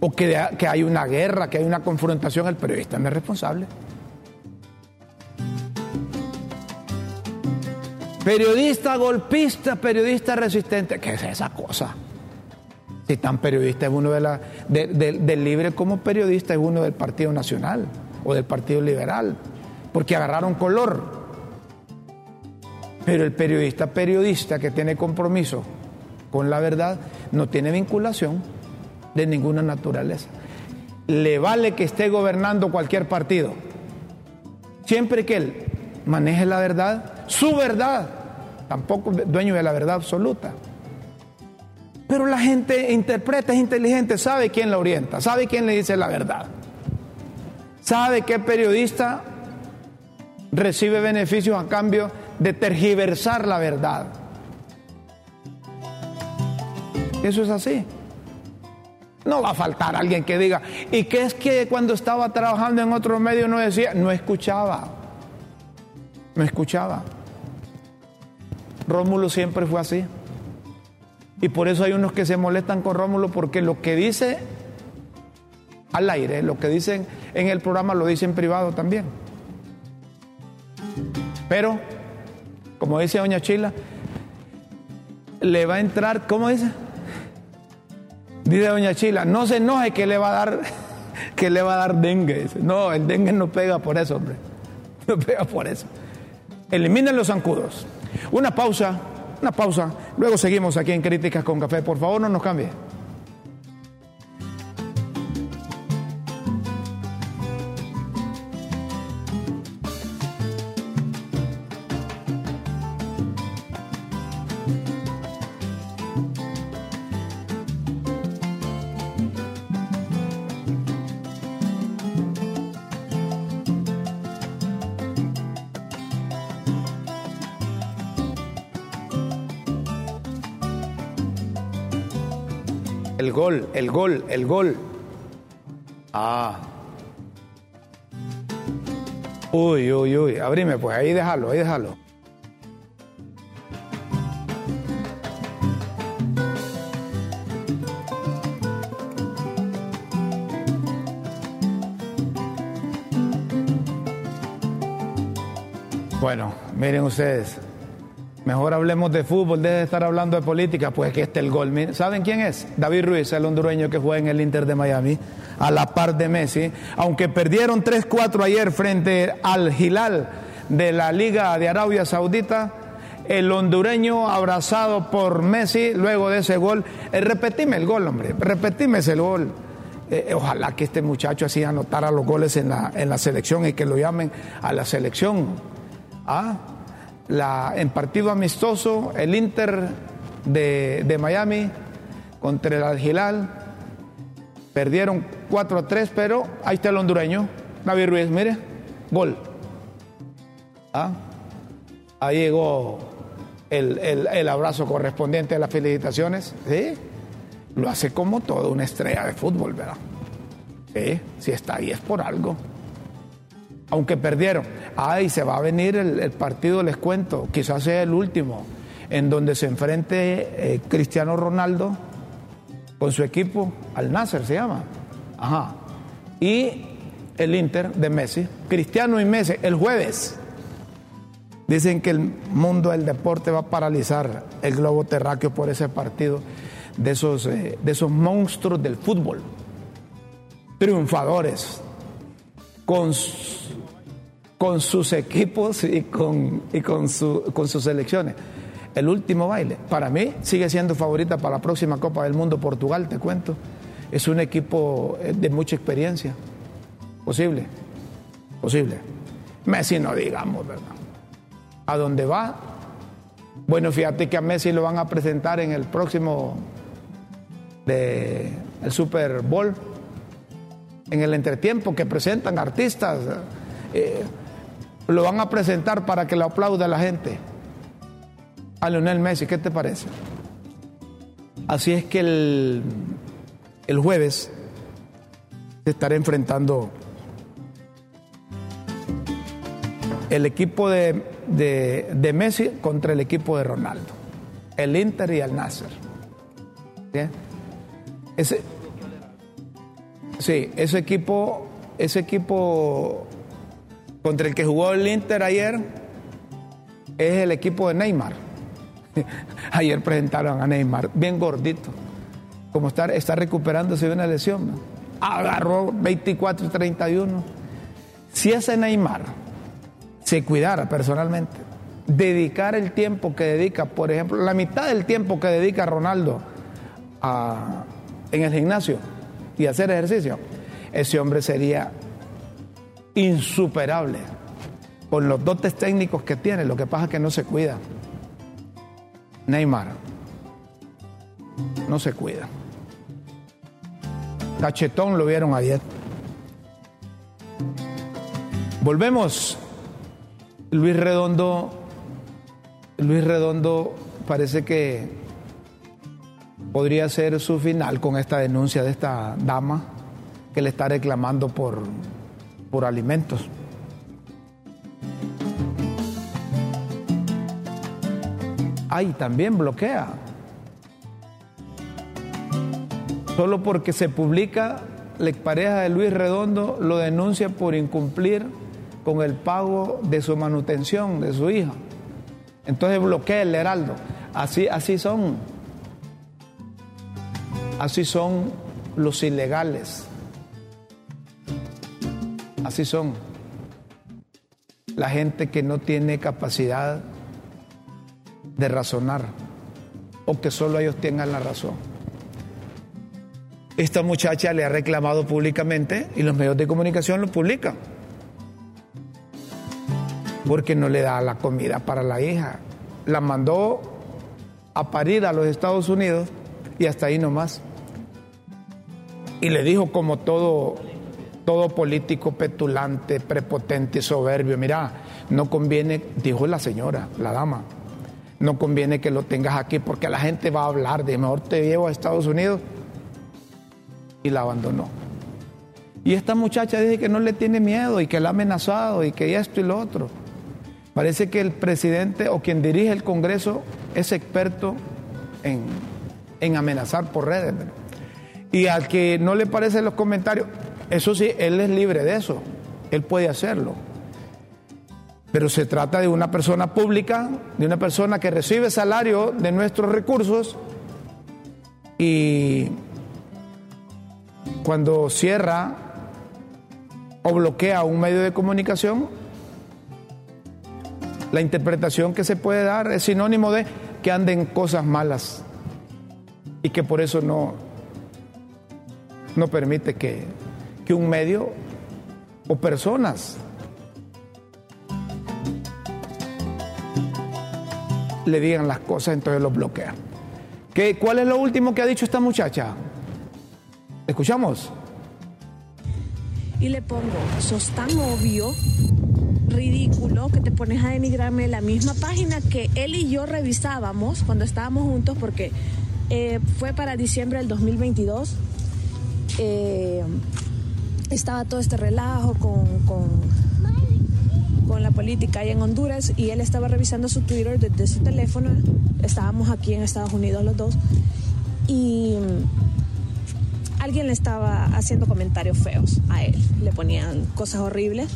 o que, hay una guerra, que hay una confrontación. El periodista no es responsable. Periodista golpista, periodista resistente. ¿Qué es esa cosa? Si tan periodista es uno de la, de, de, del libre como periodista es uno del Partido Nacional o del Partido Liberal porque agarraron color. Pero el periodista periodista que tiene compromiso con la verdad no tiene vinculación de ninguna naturaleza. Le vale que esté gobernando cualquier partido. Siempre que él maneje la verdad, su verdad, tampoco dueño de la verdad absoluta. Pero la gente interpreta, es inteligente, sabe quién la orienta, sabe quién le dice la verdad. Sabe qué periodista recibe beneficios a cambio de tergiversar la verdad. Eso es así. No va a faltar alguien que diga, ¿y qué es que cuando estaba trabajando en otro medio no decía? No escuchaba. No escuchaba. Rómulo siempre fue así. Y por eso hay unos que se molestan con Rómulo porque lo que dice al aire, lo que dicen en el programa lo dice en privado también. Pero, como dice doña Chila, le va a entrar, ¿cómo dice? Dice doña Chila, no se enoje que le va a dar, que le va a dar dengue. No, el dengue no pega por eso, hombre. No pega por eso. Eliminen los zancudos. Una pausa, una pausa. Luego seguimos aquí en Críticas con Café. Por favor, no nos cambie. El gol, el gol, el gol. Ah. Uy, uy, uy. Abrime, pues ahí déjalo, ahí déjalo. Bueno, miren ustedes, mejor hablemos de fútbol, deje de estar hablando de política, pues que este el gol. ¿Saben quién es? David Ruiz, el hondureño que juega en el Inter de Miami, a la par de Messi. Aunque perdieron 3-4 ayer frente al Hilal de la Liga de Arabia Saudita, el hondureño abrazado por Messi luego de ese gol. Eh, repetime el gol, hombre, repetime ese gol. Eh, ojalá que este muchacho así anotara los goles en la, en la selección y que lo llamen a la selección. ¿Ah? La, en partido amistoso, el Inter de, Miami contra el Al-Hilal perdieron 4 a 3, pero ahí está el hondureño, David Ruiz, mire, gol. ¿Ah? Ahí llegó el, el, el, abrazo correspondiente a las felicitaciones. Lo hace como toda una estrella de fútbol, ¿verdad? Si está ahí es por algo. Aunque perdieron. Ay, se va a venir el, partido, les cuento, quizás sea el último, en donde se enfrente eh, Cristiano Ronaldo con su equipo, al Nasser se llama. Ajá. Y el Inter de Messi, Cristiano y Messi, el jueves. Dicen que el mundo del deporte va a paralizar el globo terráqueo por ese partido de esos, eh, de esos monstruos del fútbol, triunfadores, con, con sus equipos y, con, y con, su, con sus selecciones. El último baile, para mí, sigue siendo favorita para la próxima Copa del Mundo Portugal, te cuento. Es un equipo eh, de mucha experiencia. Posible, posible. Messi no digamos, ¿verdad? ¿A dónde va? Bueno, fíjate que a Messi lo van a presentar en el próximo de el Super Bowl, en el entretiempo que presentan artistas, eh, lo van a presentar para que lo aplaude la gente. A Lionel Messi, ¿qué te parece? Así es que el, el jueves se estará enfrentando el equipo de, de, de, Messi contra el equipo de Ronaldo, el Inter y el Nasser. ¿Sí? Ese, sí, ese equipo, ese equipo contra el que jugó el Inter ayer es el equipo de Neymar. Ayer presentaron a Neymar, bien gordito, como está, está recuperándose de una lesión. Agarró 24 y 31. Si ese Neymar se cuidara personalmente, dedicar el tiempo que dedica, por ejemplo, la mitad del tiempo que dedica Ronaldo en el gimnasio y hacer ejercicio, ese hombre sería insuperable con los dotes técnicos que tiene, lo que pasa es que no se cuida. Neymar no se cuida. Cachetón lo vieron ayer. Volvemos. Luis Redondo, Luis Redondo parece que podría ser su final con esta denuncia de esta dama que le está reclamando por, por alimentos. Ay, también bloquea. Solo porque se publica, la pareja de Luis Redondo lo denuncia por incumplir con el pago de su manutención de su hija. Entonces bloquea el heraldo. Así, así son. Así son los ilegales. Así son. La gente que no tiene capacidad de razonar o que solo ellos tengan la razón. Esta muchacha le ha reclamado públicamente y los medios de comunicación lo publican porque no le da la comida para la hija. La mandó a parir a los Estados Unidos y hasta ahí nomás. Y le dijo como todo, todo político petulante, prepotente, soberbio, mira, no conviene, dijo la señora, la dama, no conviene que lo tengas aquí porque la gente va a hablar de mejor te llevo a Estados Unidos y la abandonó. Y esta muchacha dice que no le tiene miedo y que la ha amenazado y que esto y lo otro. Parece que el presidente o quien dirige el Congreso es experto en, en amenazar por redes. Y al que no le parecen los comentarios, eso sí, él es libre de eso, él puede hacerlo. Pero se trata de una persona pública, de una persona que recibe salario de nuestros recursos y cuando cierra o bloquea un medio de comunicación, la interpretación que se puede dar es sinónimo de que anden cosas malas y que por eso no, no permite que, que un medio o personas le digan las cosas, entonces los bloquea. ¿Qué, ¿Cuál es lo último que ha dicho esta muchacha? ¿Escuchamos? Y le pongo, sos tan obvio, ridículo, que te pones a denigrarme la misma página que él y yo revisábamos cuando estábamos juntos, porque eh, fue para diciembre del 2022. Eh, estaba todo este relajo con, con, con la política ahí en Honduras y él estaba revisando su Twitter desde su teléfono. Estábamos aquí en Estados Unidos los dos. Y alguien le estaba haciendo comentarios feos a él. Le ponían cosas horribles.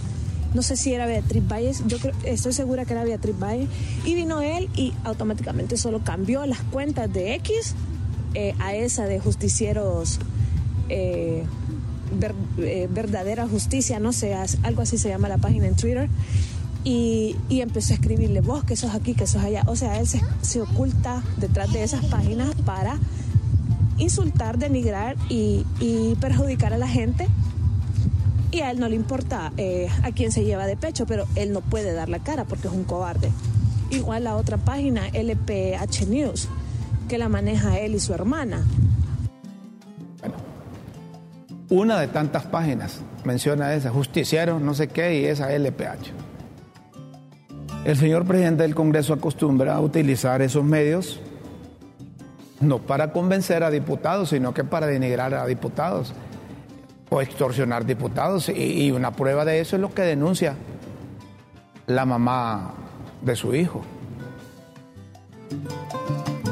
No sé si era Beatriz Valles, yo creo, estoy segura que era Beatriz Valles. Y vino él y automáticamente solo cambió las cuentas de X eh, a esa de justicieros, eh, ver, eh, verdadera justicia, no sé, algo así se llama la página en Twitter. Y, y, empezó a escribirle vos que sos aquí, que sos allá. O sea, él se, se oculta detrás de esas páginas para insultar, denigrar y, y, perjudicar a la gente. Y a él no le importa eh, a quién se lleva de pecho, pero él no puede dar la cara porque es un cobarde. Igual la otra página, LPH News, que la maneja él y su hermana. Una de tantas páginas menciona esa, justiciero, no sé qué, y esa LPH. El señor presidente del Congreso acostumbra a utilizar esos medios no para convencer a diputados, sino que para denigrar a diputados o extorsionar diputados. Y, y, una prueba de eso es lo que denuncia la mamá de su hijo.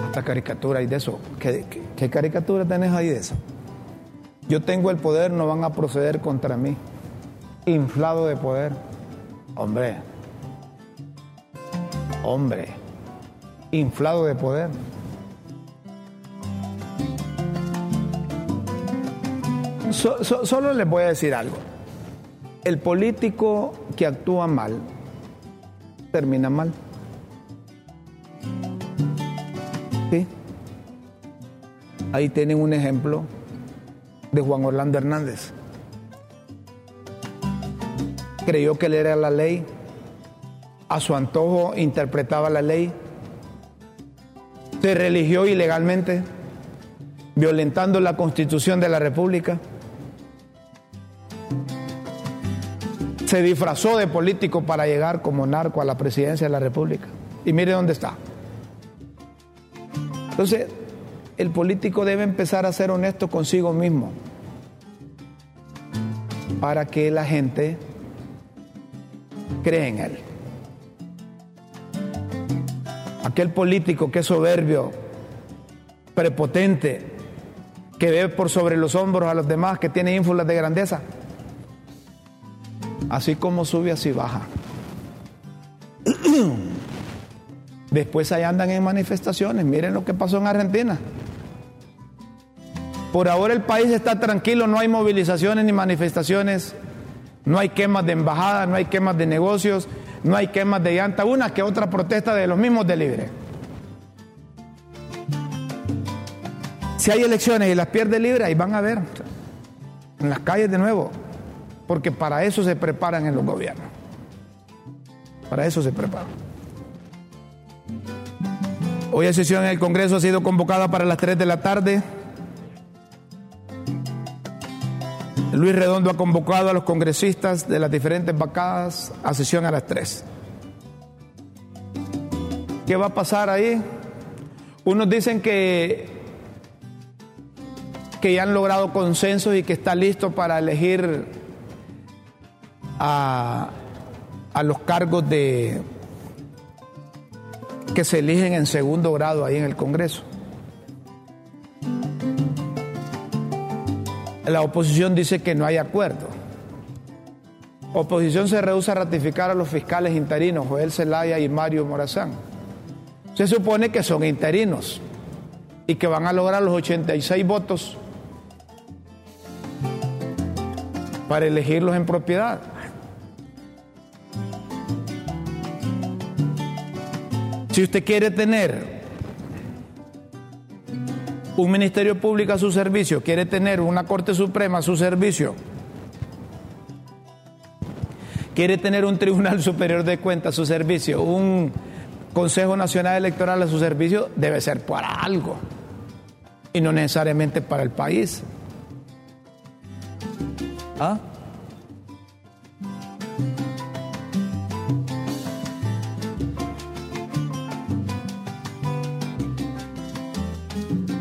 Esta caricatura hay de eso. ¿Qué, qué, qué caricatura tenés ahí de eso? Yo tengo el poder, no van a proceder contra mí. Inflado de poder. Hombre. Hombre. Inflado de poder. So, so, solo les voy a decir algo. El político que actúa mal termina mal. ¿Sí? Ahí tienen un ejemplo de Juan Orlando Hernández. Creyó que él era la ley, a su antojo interpretaba la ley, se religió ilegalmente, violentando la constitución de la República. se disfrazó de político para llegar como narco a la presidencia de la República. Y mire dónde está. Entonces, el político debe empezar a ser honesto consigo mismo para que la gente cree en él. Aquel político que es soberbio, prepotente, que ve por sobre los hombros a los demás, que tiene ínfulas de grandeza, Así como sube, así baja. Después ahí andan en manifestaciones. Miren lo que pasó en Argentina. Por ahora el país está tranquilo, no hay movilizaciones ni manifestaciones, no hay quemas de embajadas, no hay quemas de negocios, no hay quemas de llanta, una que otra protesta de los mismos de Libre. Si hay elecciones y las pierde Libre, ahí van a ver en las calles de nuevo porque para eso se preparan en los gobiernos. Para eso se preparan. Hoy la sesión en el Congreso ha sido convocada para las 3 de la tarde. Luis Redondo ha convocado a los congresistas de las diferentes bancadas a sesión a las 3. ¿Qué va a pasar ahí? Unos dicen que que ya han logrado consensos y que está listo para elegir a, a los cargos de que se eligen en segundo grado ahí en el Congreso. La oposición dice que no hay acuerdo. Oposición se rehúsa a ratificar a los fiscales interinos, Joel Zelaya y Mario Morazán. Se supone que son interinos y que van a lograr los 86 votos para elegirlos en propiedad. Si usted quiere tener un ministerio público a su servicio, quiere tener una Corte Suprema a su servicio, quiere tener un Tribunal Superior de Cuentas a su servicio, un Consejo Nacional Electoral a su servicio, debe ser para algo y no necesariamente para el país. ¿Ah?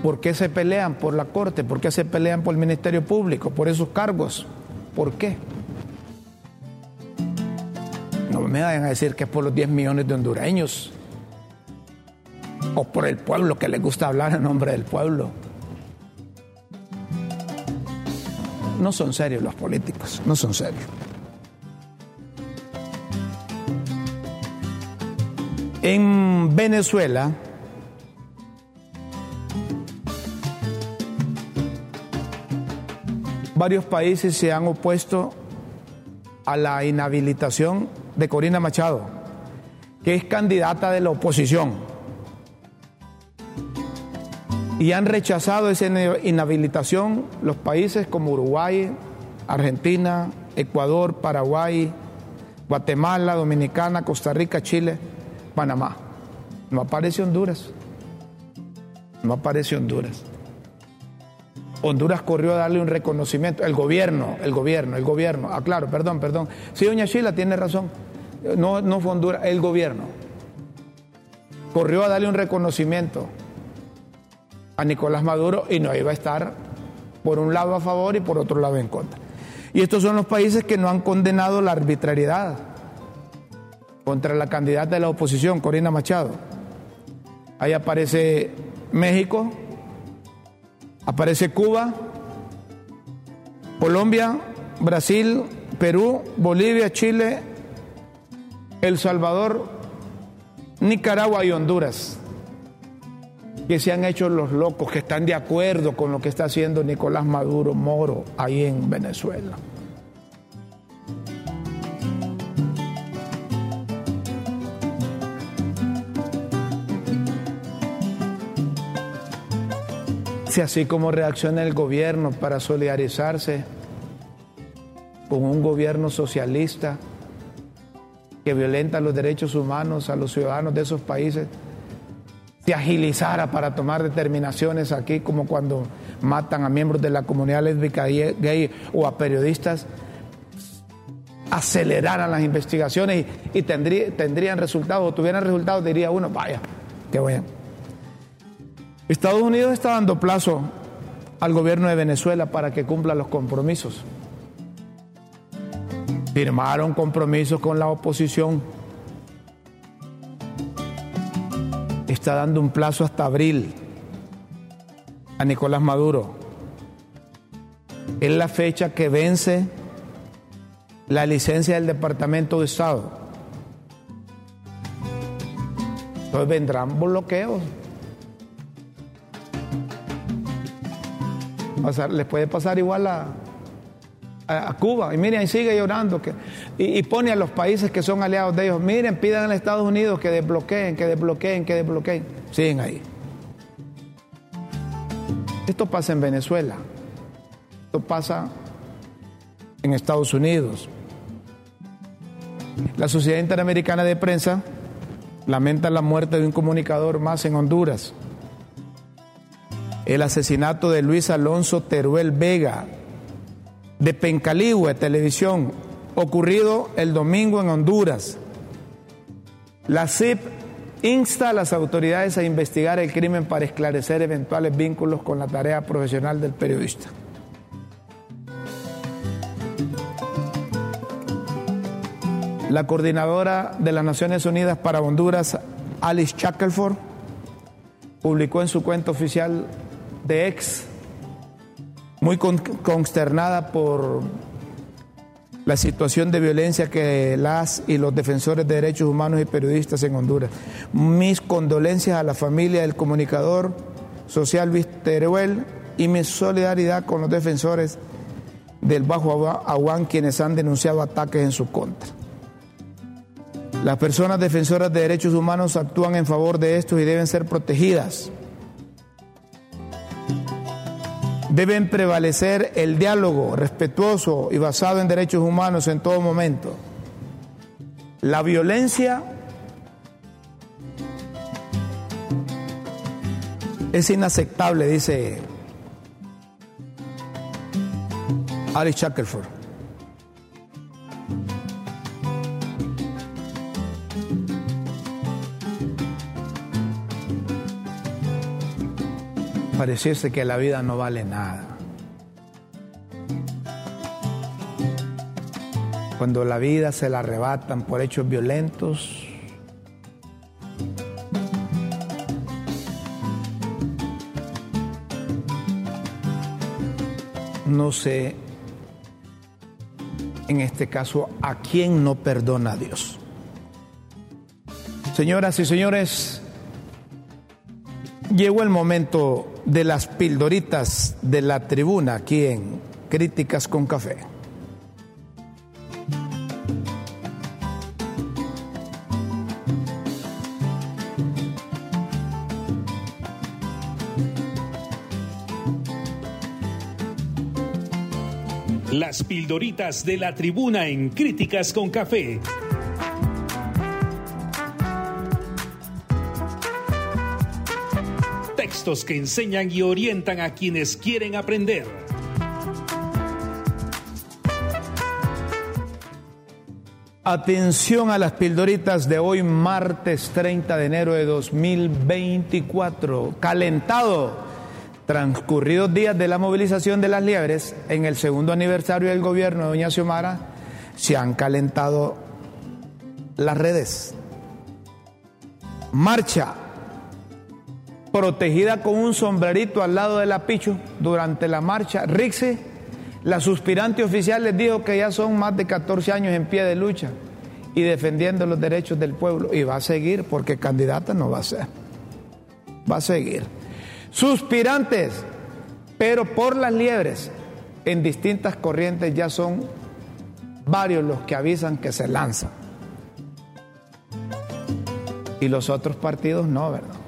¿Por qué se pelean por la Corte? ¿Por qué se pelean por el Ministerio Público? ¿Por esos cargos? ¿Por qué? No me vayan a decir que es por los 10 millones de hondureños o por el pueblo que les gusta hablar en nombre del pueblo. No son serios los políticos, no son serios. En Venezuela, varios países se han opuesto a la inhabilitación de Corina Machado, que es candidata de la oposición. Y han rechazado esa inhabilitación los países como Uruguay, Argentina, Ecuador, Paraguay, Guatemala, Dominicana, Costa Rica, Chile, Panamá. No aparece Honduras. No aparece Honduras. Honduras corrió a darle un reconocimiento. El gobierno, el gobierno, el gobierno. Ah, claro, perdón, perdón. Sí, doña Sheila tiene razón. No, no fue Honduras, el gobierno. Corrió a darle un reconocimiento a Nicolás Maduro y no iba a estar por un lado a favor y por otro lado en contra. Y estos son los países que no han condenado la arbitrariedad contra la candidata de la oposición, Corina Machado. Ahí aparece México, Aparece Cuba, Colombia, Brasil, Perú, Bolivia, Chile, El Salvador, Nicaragua y Honduras, que se han hecho los locos, que están de acuerdo con lo que está haciendo Nicolás Maduro Moro ahí en Venezuela. Si así como reacciona el gobierno para solidarizarse con un gobierno socialista que violenta los derechos humanos a los ciudadanos de esos países, se agilizara para tomar determinaciones aquí, como cuando matan a miembros de la comunidad lésbica gay o a periodistas, aceleraran las investigaciones y, tendrían resultados, o tuvieran resultados, diría uno, vaya, qué bueno. Estados Unidos está dando plazo al gobierno de Venezuela para que cumpla los compromisos. Firmaron compromisos con la oposición. Está dando un plazo hasta abril a Nicolás Maduro. Es la fecha que vence la licencia del Departamento de Estado. Entonces vendrán bloqueos. Les puede pasar igual a, Cuba. Y miren, sigue llorando. Que, y, pone a los países que son aliados de ellos, miren, pidan a Estados Unidos que desbloqueen, que desbloqueen, que desbloqueen. Siguen ahí. Esto pasa en Venezuela. Esto pasa en Estados Unidos. La Sociedad Interamericana de Prensa lamenta la muerte de un comunicador más en Honduras el asesinato de Luis Alonso Teruel Vega, de Pencaligüe Televisión, ocurrido el domingo en Honduras. La CIP insta a las autoridades a investigar el crimen para esclarecer eventuales vínculos con la tarea profesional del periodista. La coordinadora de las Naciones Unidas para Honduras, Alice Shackelford, publicó en su cuenta oficial de ex, muy consternada por la situación de violencia que las y los defensores de derechos humanos y periodistas en Honduras. Mis condolencias a la familia del comunicador social Luis y mi solidaridad con los defensores del Bajo Aguán quienes han denunciado ataques en su contra. Las personas defensoras de derechos humanos actúan en favor de estos y deben ser protegidas. Deben prevalecer el diálogo respetuoso y basado en derechos humanos en todo momento. La violencia es inaceptable, dice Ari Shackelford. Pareciese que la vida no vale nada. Cuando la vida se la arrebatan por hechos violentos, no sé en este caso a quién no perdona a Dios. Señoras y señores, llegó el momento de las pildoritas de la tribuna aquí en Críticas con Café. Las pildoritas de la tribuna en Críticas con Café. Que enseñan y orientan a quienes quieren aprender. Atención a las pildoritas de hoy, martes 30 de enero de 2024. Calentado. Transcurridos días de la movilización de las liebres, en el segundo aniversario del gobierno de Doña Xiomara, se han calentado las redes. Marcha protegida con un sombrerito al lado de la Pichu durante la marcha. Rixi, la suspirante oficial, les dijo que ya son más de 14 años en pie de lucha y defendiendo los derechos del pueblo. Y va a seguir porque candidata no va a ser. Va a seguir. Suspirantes, pero por las liebres, en distintas corrientes ya son varios los que avisan que se lanzan. Y los otros partidos no, ¿verdad?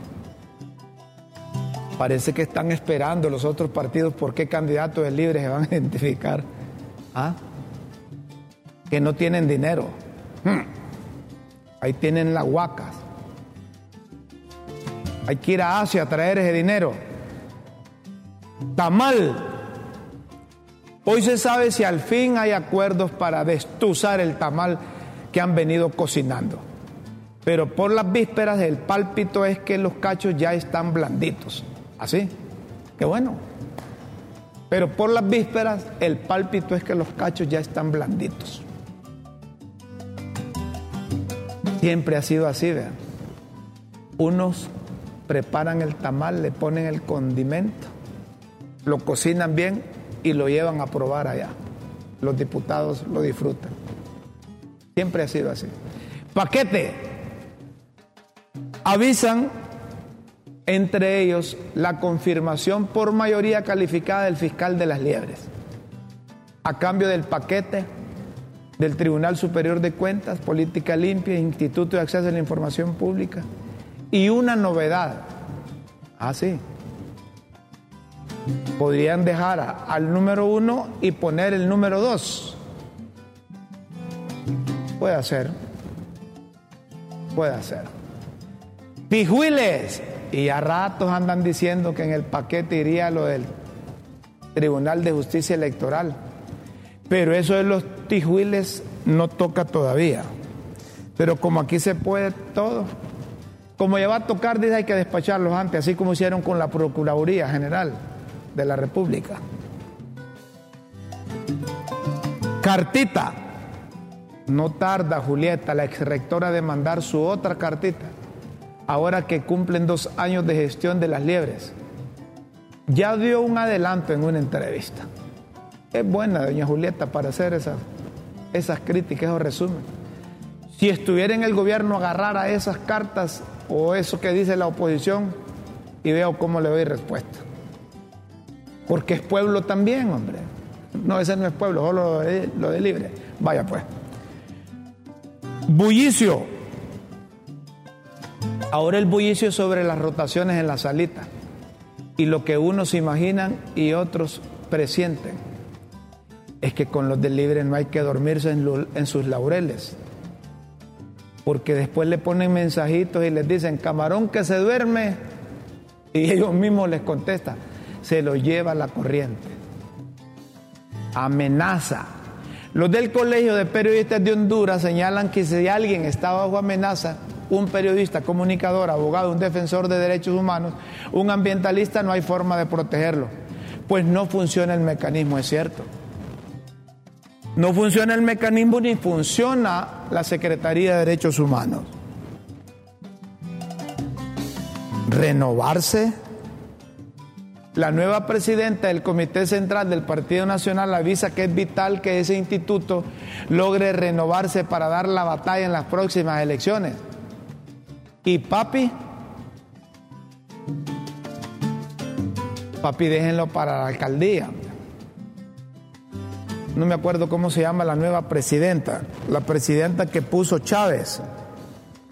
Parece que están esperando los otros partidos por qué candidatos de libre se van a identificar. ¿Ah? Que no tienen dinero. Hmm. Ahí tienen las huacas. Hay que ir a Asia a traer ese dinero. Tamal. Hoy se sabe si al fin hay acuerdos para destuzar el tamal que han venido cocinando. Pero por las vísperas el pálpito es que los cachos ya están blanditos. Así, qué bueno. Pero por las vísperas el pálpito es que los cachos ya están blanditos. Siempre ha sido así, vean. Unos preparan el tamal, le ponen el condimento, lo cocinan bien y lo llevan a probar allá. Los diputados lo disfrutan. Siempre ha sido así. Paquete. Avisan entre ellos la confirmación por mayoría calificada del fiscal de las liebres, a cambio del paquete del Tribunal Superior de Cuentas, Política Limpia, Instituto de Acceso a la Información Pública, y una novedad, ah sí, podrían dejar al número uno y poner el número dos. Puede ser, puede ser. Pijuiles, y a ratos andan diciendo que en el paquete iría lo del Tribunal de Justicia Electoral. Pero eso de los tijuiles no toca todavía. Pero como aquí se puede todo, Como ya va a tocar, dice hay que despacharlos antes, así como hicieron con la Procuraduría General de la República. Cartita. No tarda Julieta, la exrectora, de mandar su otra cartita. Ahora que cumplen dos años de gestión de las liebres. Ya dio un adelanto en una entrevista. Es buena, doña Julieta, para hacer esas, esas críticas o resumen. Si estuviera en el gobierno, agarrara esas cartas o eso que dice la oposición y veo cómo le doy respuesta. Porque es pueblo también, hombre. No, ese no es pueblo, solo lo de, lo de libre. Vaya pues. Bullicio. Ahora el bullicio es sobre las rotaciones en la salita y lo que unos imaginan y otros presienten. Es que con los del libre no hay que dormirse en, en sus laureles. Porque después le ponen mensajitos y les dicen, camarón que se duerme. Y ellos mismos les contestan, se lo lleva la corriente. Amenaza. Los del Colegio de Periodistas de Honduras señalan que si alguien está bajo amenaza, un periodista, comunicador, abogado, un defensor de derechos humanos, un ambientalista, no hay forma de protegerlo. Pues no funciona el mecanismo, es cierto. No funciona el mecanismo ni funciona la Secretaría de Derechos Humanos. Renovarse. La nueva presidenta del Comité Central del Partido Nacional avisa que es vital que ese instituto logre renovarse para dar la batalla en las próximas elecciones. Y papi, papi déjenlo para la alcaldía. No me acuerdo cómo se llama la nueva presidenta, la presidenta que puso Chávez.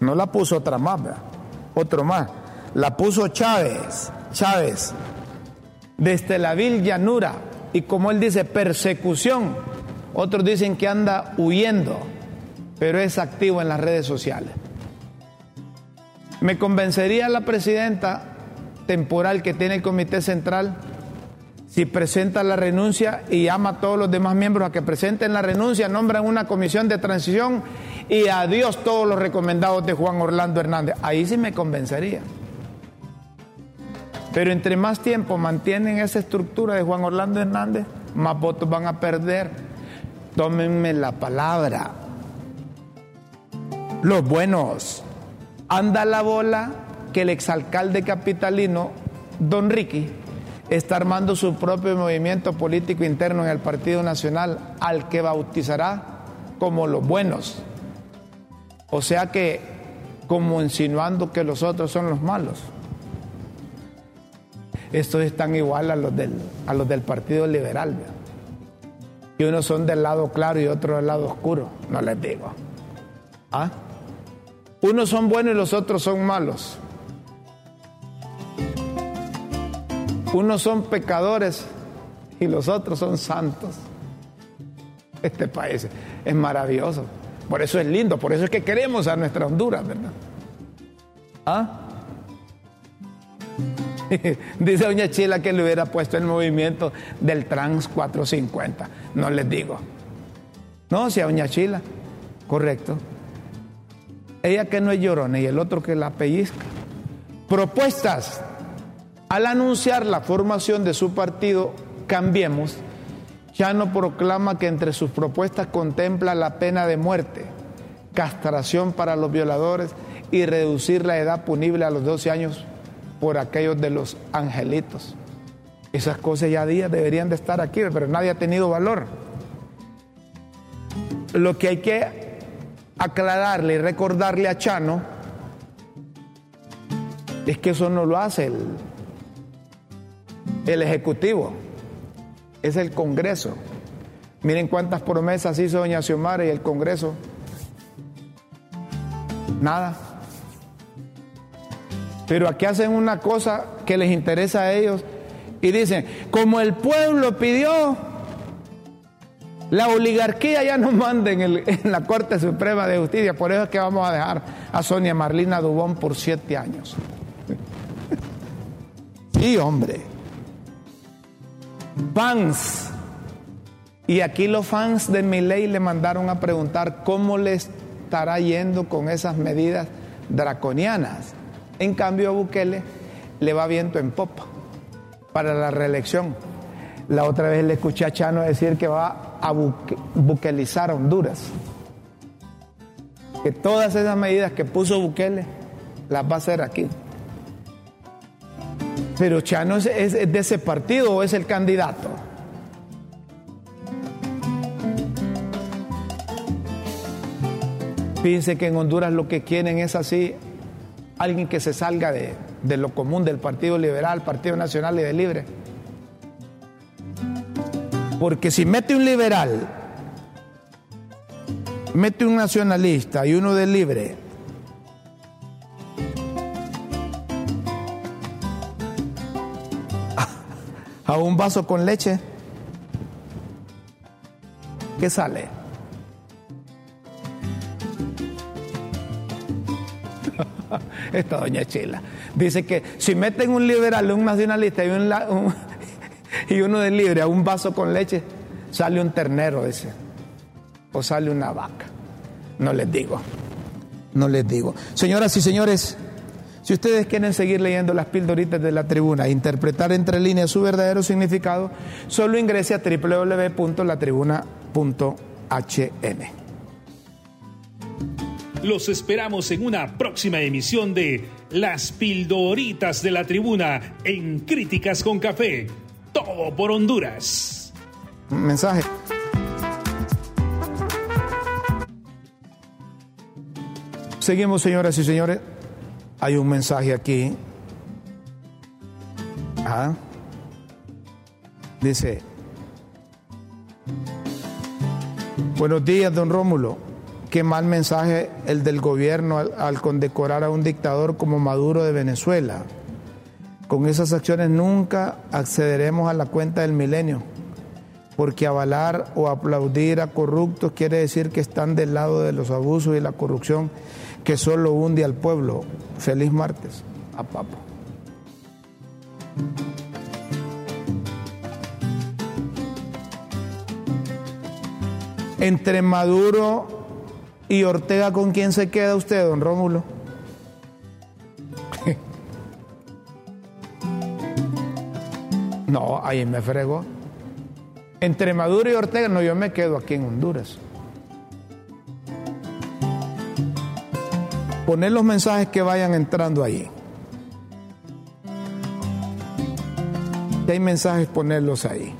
No la puso otra más, ¿verdad? otro más. La puso Chávez, Chávez, desde la vil llanura. Y como él dice, persecución. Otros dicen que anda huyendo, pero es activo en las redes sociales. Me convencería la presidenta temporal que tiene el Comité Central si presenta la renuncia y llama a todos los demás miembros a que presenten la renuncia, nombran una comisión de transición y adiós todos los recomendados de Juan Orlando Hernández. Ahí sí me convencería. Pero entre más tiempo mantienen esa estructura de Juan Orlando Hernández, más votos van a perder. Tómenme la palabra. Los buenos. Anda la bola que el exalcalde capitalino, don Ricky, está armando su propio movimiento político interno en el Partido Nacional, al que bautizará como los buenos. O sea que, como insinuando que los otros son los malos. Estos están igual a los del, a los del Partido Liberal. ¿verdad? Y unos son del lado claro y otros del lado oscuro, no les digo. ¿Ah? Unos son buenos y los otros son malos. Unos son pecadores y los otros son santos. Este país es maravilloso. Por eso es lindo, por eso es que queremos a nuestra Honduras, ¿verdad? ¿Ah? Dice doña Chila que le hubiera puesto el movimiento del Trans 450. No les digo. No, si a doña Chila. Correcto. Ella que no es llorona y el otro que la pellizca. Propuestas. Al anunciar la formación de su partido, Cambiemos, Chano proclama que entre sus propuestas contempla la pena de muerte, castración para los violadores y reducir la edad punible a los 12 años por aquellos de los angelitos. Esas cosas ya días deberían de estar aquí, pero nadie ha tenido valor. Lo que hay que aclararle y recordarle a Chano es que eso no lo hace el, Ejecutivo, es el Congreso. Miren cuántas promesas hizo doña Xiomara y el Congreso. Nada. Pero aquí hacen una cosa que les interesa a ellos y dicen, como el pueblo pidió, la oligarquía ya no manda en, la Corte Suprema de Justicia, por eso es que vamos a dejar a Sonia Marlina Dubón por siete años. Sí, hombre. Fans. Y aquí los fans de Milei le mandaron a preguntar cómo le estará yendo con esas medidas draconianas. En cambio a Bukele le va viento en popa para la reelección. La otra vez le escuché a Chano decir que va a buque, buquelizar a Honduras. Que todas esas medidas que puso Bukele las va a hacer aquí. Pero Chano es, de ese partido o es el candidato. Fíjense que en Honduras lo que quieren es así, alguien que se salga de, de lo común del Partido Liberal, Partido Nacional y de Libre. Porque si mete un liberal, mete un nacionalista y uno de libre, a un vaso con leche, ¿qué sale? Esta doña Chila. Dice que si meten un liberal, un nacionalista y, un, un, y uno de libre a un vaso con leche, sale un ternero ese. O sale una vaca. No les digo. No les digo. Señoras y señores, si ustedes quieren seguir leyendo las pildoritas de la tribuna e interpretar entre líneas su verdadero significado, solo ingrese a www.latribuna.hn. Los esperamos en una próxima emisión de Las Pildoritas de la Tribuna en Críticas con Café. Todo por Honduras. Mensaje. Seguimos, señoras y señores. Hay un mensaje aquí. Ah. Dice, buenos días, don Rómulo. Qué mal mensaje el del gobierno al, al, condecorar a un dictador como Maduro de Venezuela. Con esas acciones nunca accederemos a la cuenta del milenio, porque avalar o aplaudir a corruptos quiere decir que están del lado de los abusos y la corrupción que solo hunde al pueblo. Feliz martes. A papo. Entre Maduro y Ortega, ¿con quién se queda usted, don Rómulo? No, ahí me fregó. Entre Maduro y Ortega, no, yo me quedo aquí en Honduras. Poner los mensajes que vayan entrando ahí. Si hay mensajes, ponerlos ahí.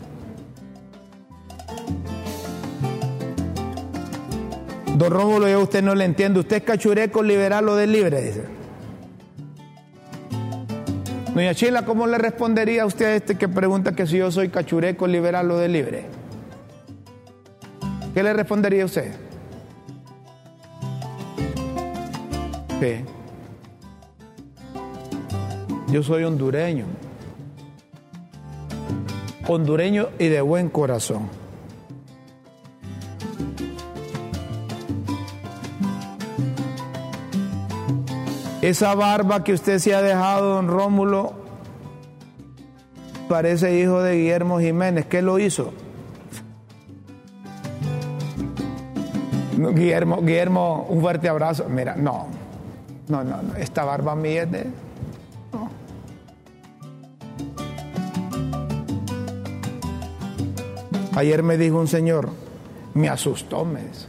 Don Rómulo, yo a usted no le entiendo. ¿Usted es cachureco, liberal o de libre? Dice. Doña Chila, ¿cómo le respondería a usted a este que pregunta que si yo soy cachureco, liberal o de libre? ¿Qué le respondería a usted? Sí. Yo soy hondureño. Hondureño y de buen corazón. Esa barba que usted se ha dejado, don Rómulo, parece hijo de Guillermo Jiménez. ¿Qué lo hizo? Guillermo, Guillermo, un fuerte abrazo. Mira, no, no, no, no. esta barba mía es de... No. Ayer me dijo un señor, me asustó, me dice.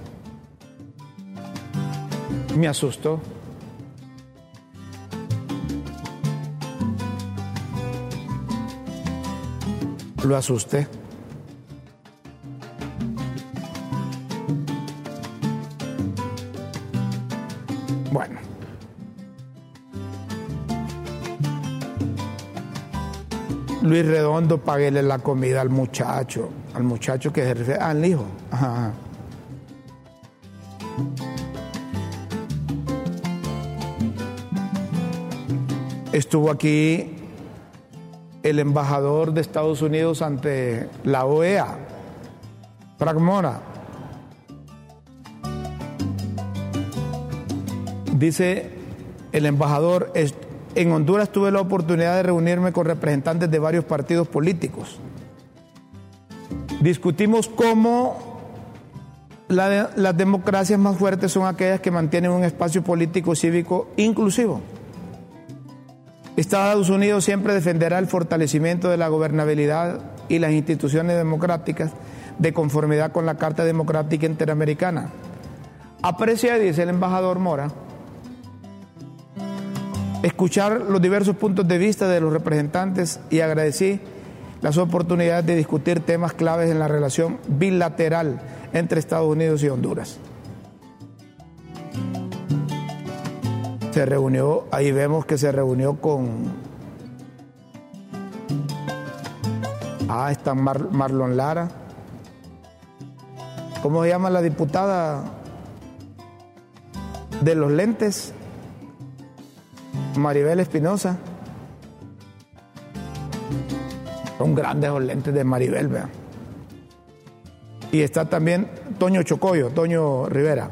Me asustó. Lo asusté. Bueno. Luis Redondo, paguéle la comida al muchacho, al muchacho que se refiere, al hijo. Ajá. Estuvo aquí el embajador de Estados Unidos ante la OEA, Pragmora. Dice el embajador, en Honduras tuve la oportunidad de reunirme con representantes de varios partidos políticos. Discutimos cómo la, las democracias más fuertes son aquellas que mantienen un espacio político cívico inclusivo Estados Unidos siempre defenderá el fortalecimiento de la gobernabilidad y las instituciones democráticas de conformidad con la Carta Democrática Interamericana. Aprecia, dice el embajador Mora, escuchar los diversos puntos de vista de los representantes y agradecí las oportunidades de discutir temas claves en la relación bilateral entre Estados Unidos y Honduras. Se reunió, ahí vemos que se reunió con... Ah, está Marlon Lara. ¿Cómo se llama la diputada de los lentes? Maribel Espinosa. Son grandes los lentes de Maribel, vean. Y está también Toño Chocoyo, Toño Rivera.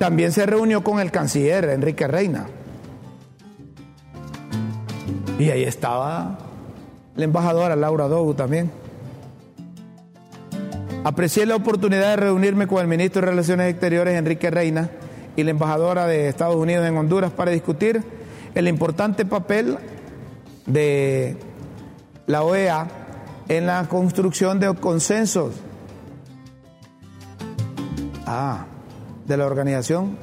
También se reunió con el canciller Enrique Reina. Y ahí estaba la embajadora Laura Dogu también. Aprecié la oportunidad de reunirme con el ministro de Relaciones Exteriores Enrique Reina y la embajadora de Estados Unidos en Honduras para discutir el importante papel de la OEA en la construcción de consensos. Ah, de la organización.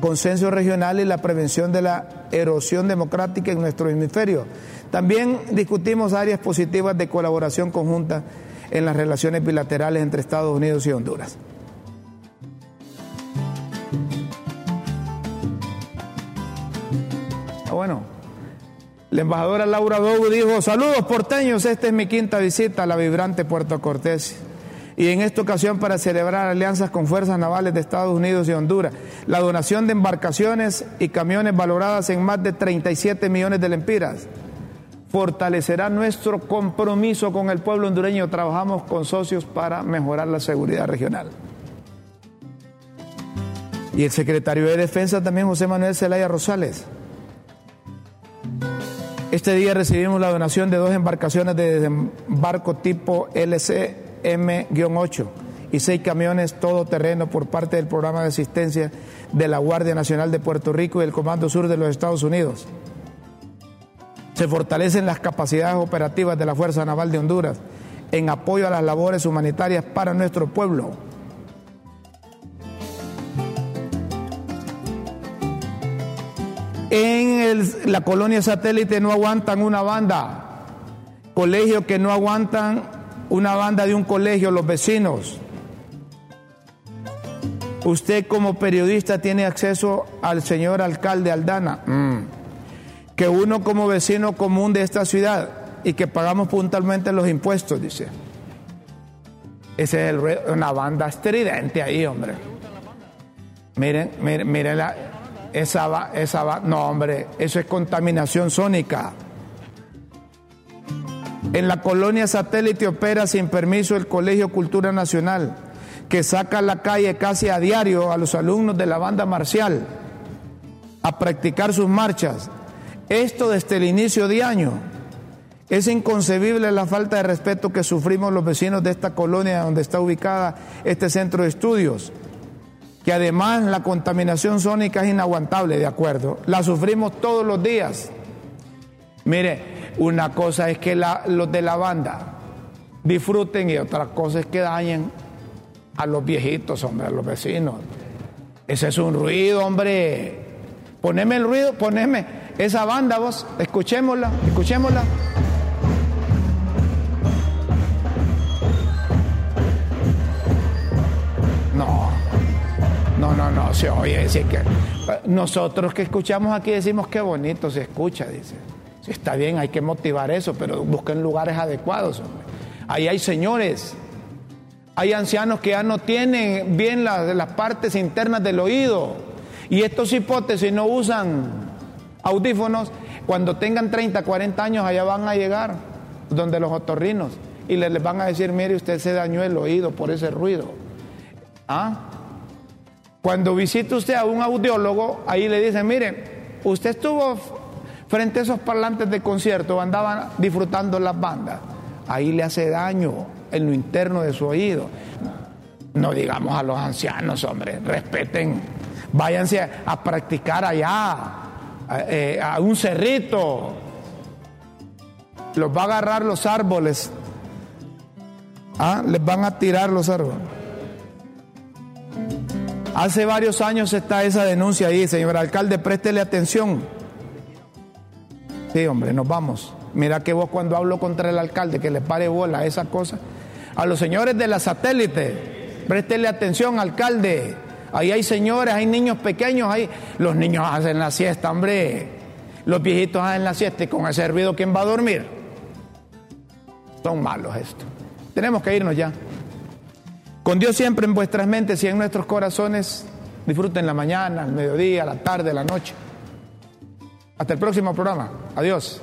Consenso regional y la prevención de la erosión democrática en nuestro hemisferio. También discutimos áreas positivas de colaboración conjunta en las relaciones bilaterales entre Estados Unidos y Honduras. Ah, bueno, la embajadora Laura Dogu dijo, saludos porteños, esta es mi quinta visita a la vibrante Puerto Cortés. Y en esta ocasión para celebrar alianzas con fuerzas navales de Estados Unidos y Honduras, la donación de embarcaciones y camiones valoradas en más de 37 millones de lempiras fortalecerá nuestro compromiso con el pueblo hondureño. Trabajamos con socios para mejorar la seguridad regional. Y el secretario de Defensa también, José Manuel Zelaya Rosales, este día recibimos la donación de dos embarcaciones de desembarco tipo LCM-8 y seis camiones todoterreno por parte del programa de asistencia de la Guardia Nacional de Puerto Rico y el Comando Sur de los Estados Unidos. Se fortalecen las capacidades operativas de la Fuerza Naval de Honduras en apoyo a las labores humanitarias para nuestro pueblo En la colonia satélite no aguantan una banda. Colegios que no aguantan una banda de un colegio, los vecinos. Usted como periodista tiene acceso al señor alcalde Aldana. Mm. Que uno como vecino común de esta ciudad y que pagamos puntualmente los impuestos, dice. Ese es una banda estridente ahí, hombre. Miren, miren, miren la, esa va, esa va, no hombre, eso es contaminación sónica. En la colonia satélite opera sin permiso el Colegio Cultura Nacional, que saca a la calle casi a diario a los alumnos de la banda marcial a practicar sus marchas. Esto desde el inicio de año. Es inconcebible la falta de respeto que sufrimos los vecinos de esta colonia donde está ubicada este centro de estudios que además la contaminación sónica es inaguantable, de acuerdo, la sufrimos todos los días. Mire, una cosa es que los de la banda disfruten y otra cosa es que dañen a los viejitos, hombre, a los vecinos. Ese es un ruido, hombre. Poneme el ruido, poneme esa banda, vos, escuchémosla, escuchémosla. No, no, se oye decir que nosotros que escuchamos aquí decimos qué bonito se escucha, dice. Está bien, hay que motivar eso, pero busquen lugares adecuados. Ahí hay señores, hay ancianos que ya no tienen bien las, las partes internas del oído. Y estos hipótesis no usan audífonos. Cuando tengan 30, 40 años, allá van a llegar, donde los otorrinos, y les, les van a decir, mire, usted se dañó el oído por ese ruido. ¿Ah? Cuando visita usted a un audiólogo, ahí le dicen, mire, usted estuvo frente a esos parlantes de concierto, andaban disfrutando las bandas. Ahí le hace daño en lo interno de su oído. No digamos a los ancianos, hombre, respeten. Váyanse a practicar allá, a, eh, a un cerrito. Los va a agarrar los árboles. Ah, les van a tirar los árboles. Hace varios años está esa denuncia ahí, señor alcalde, préstele atención. Sí, hombre, nos vamos. Mira que vos cuando hablo contra el alcalde, que le pare bola a esa cosa. A los señores de la satélite, préstele atención, alcalde. Ahí hay señores, hay niños pequeños, ahí. Los niños hacen la siesta, hombre. Los viejitos hacen la siesta y con ese ruido, ¿quién va a dormir? Son malos esto. Tenemos que irnos ya. Con Dios siempre en vuestras mentes y en nuestros corazones. Disfruten la mañana, el mediodía, la tarde, la noche. Hasta el próximo programa. Adiós.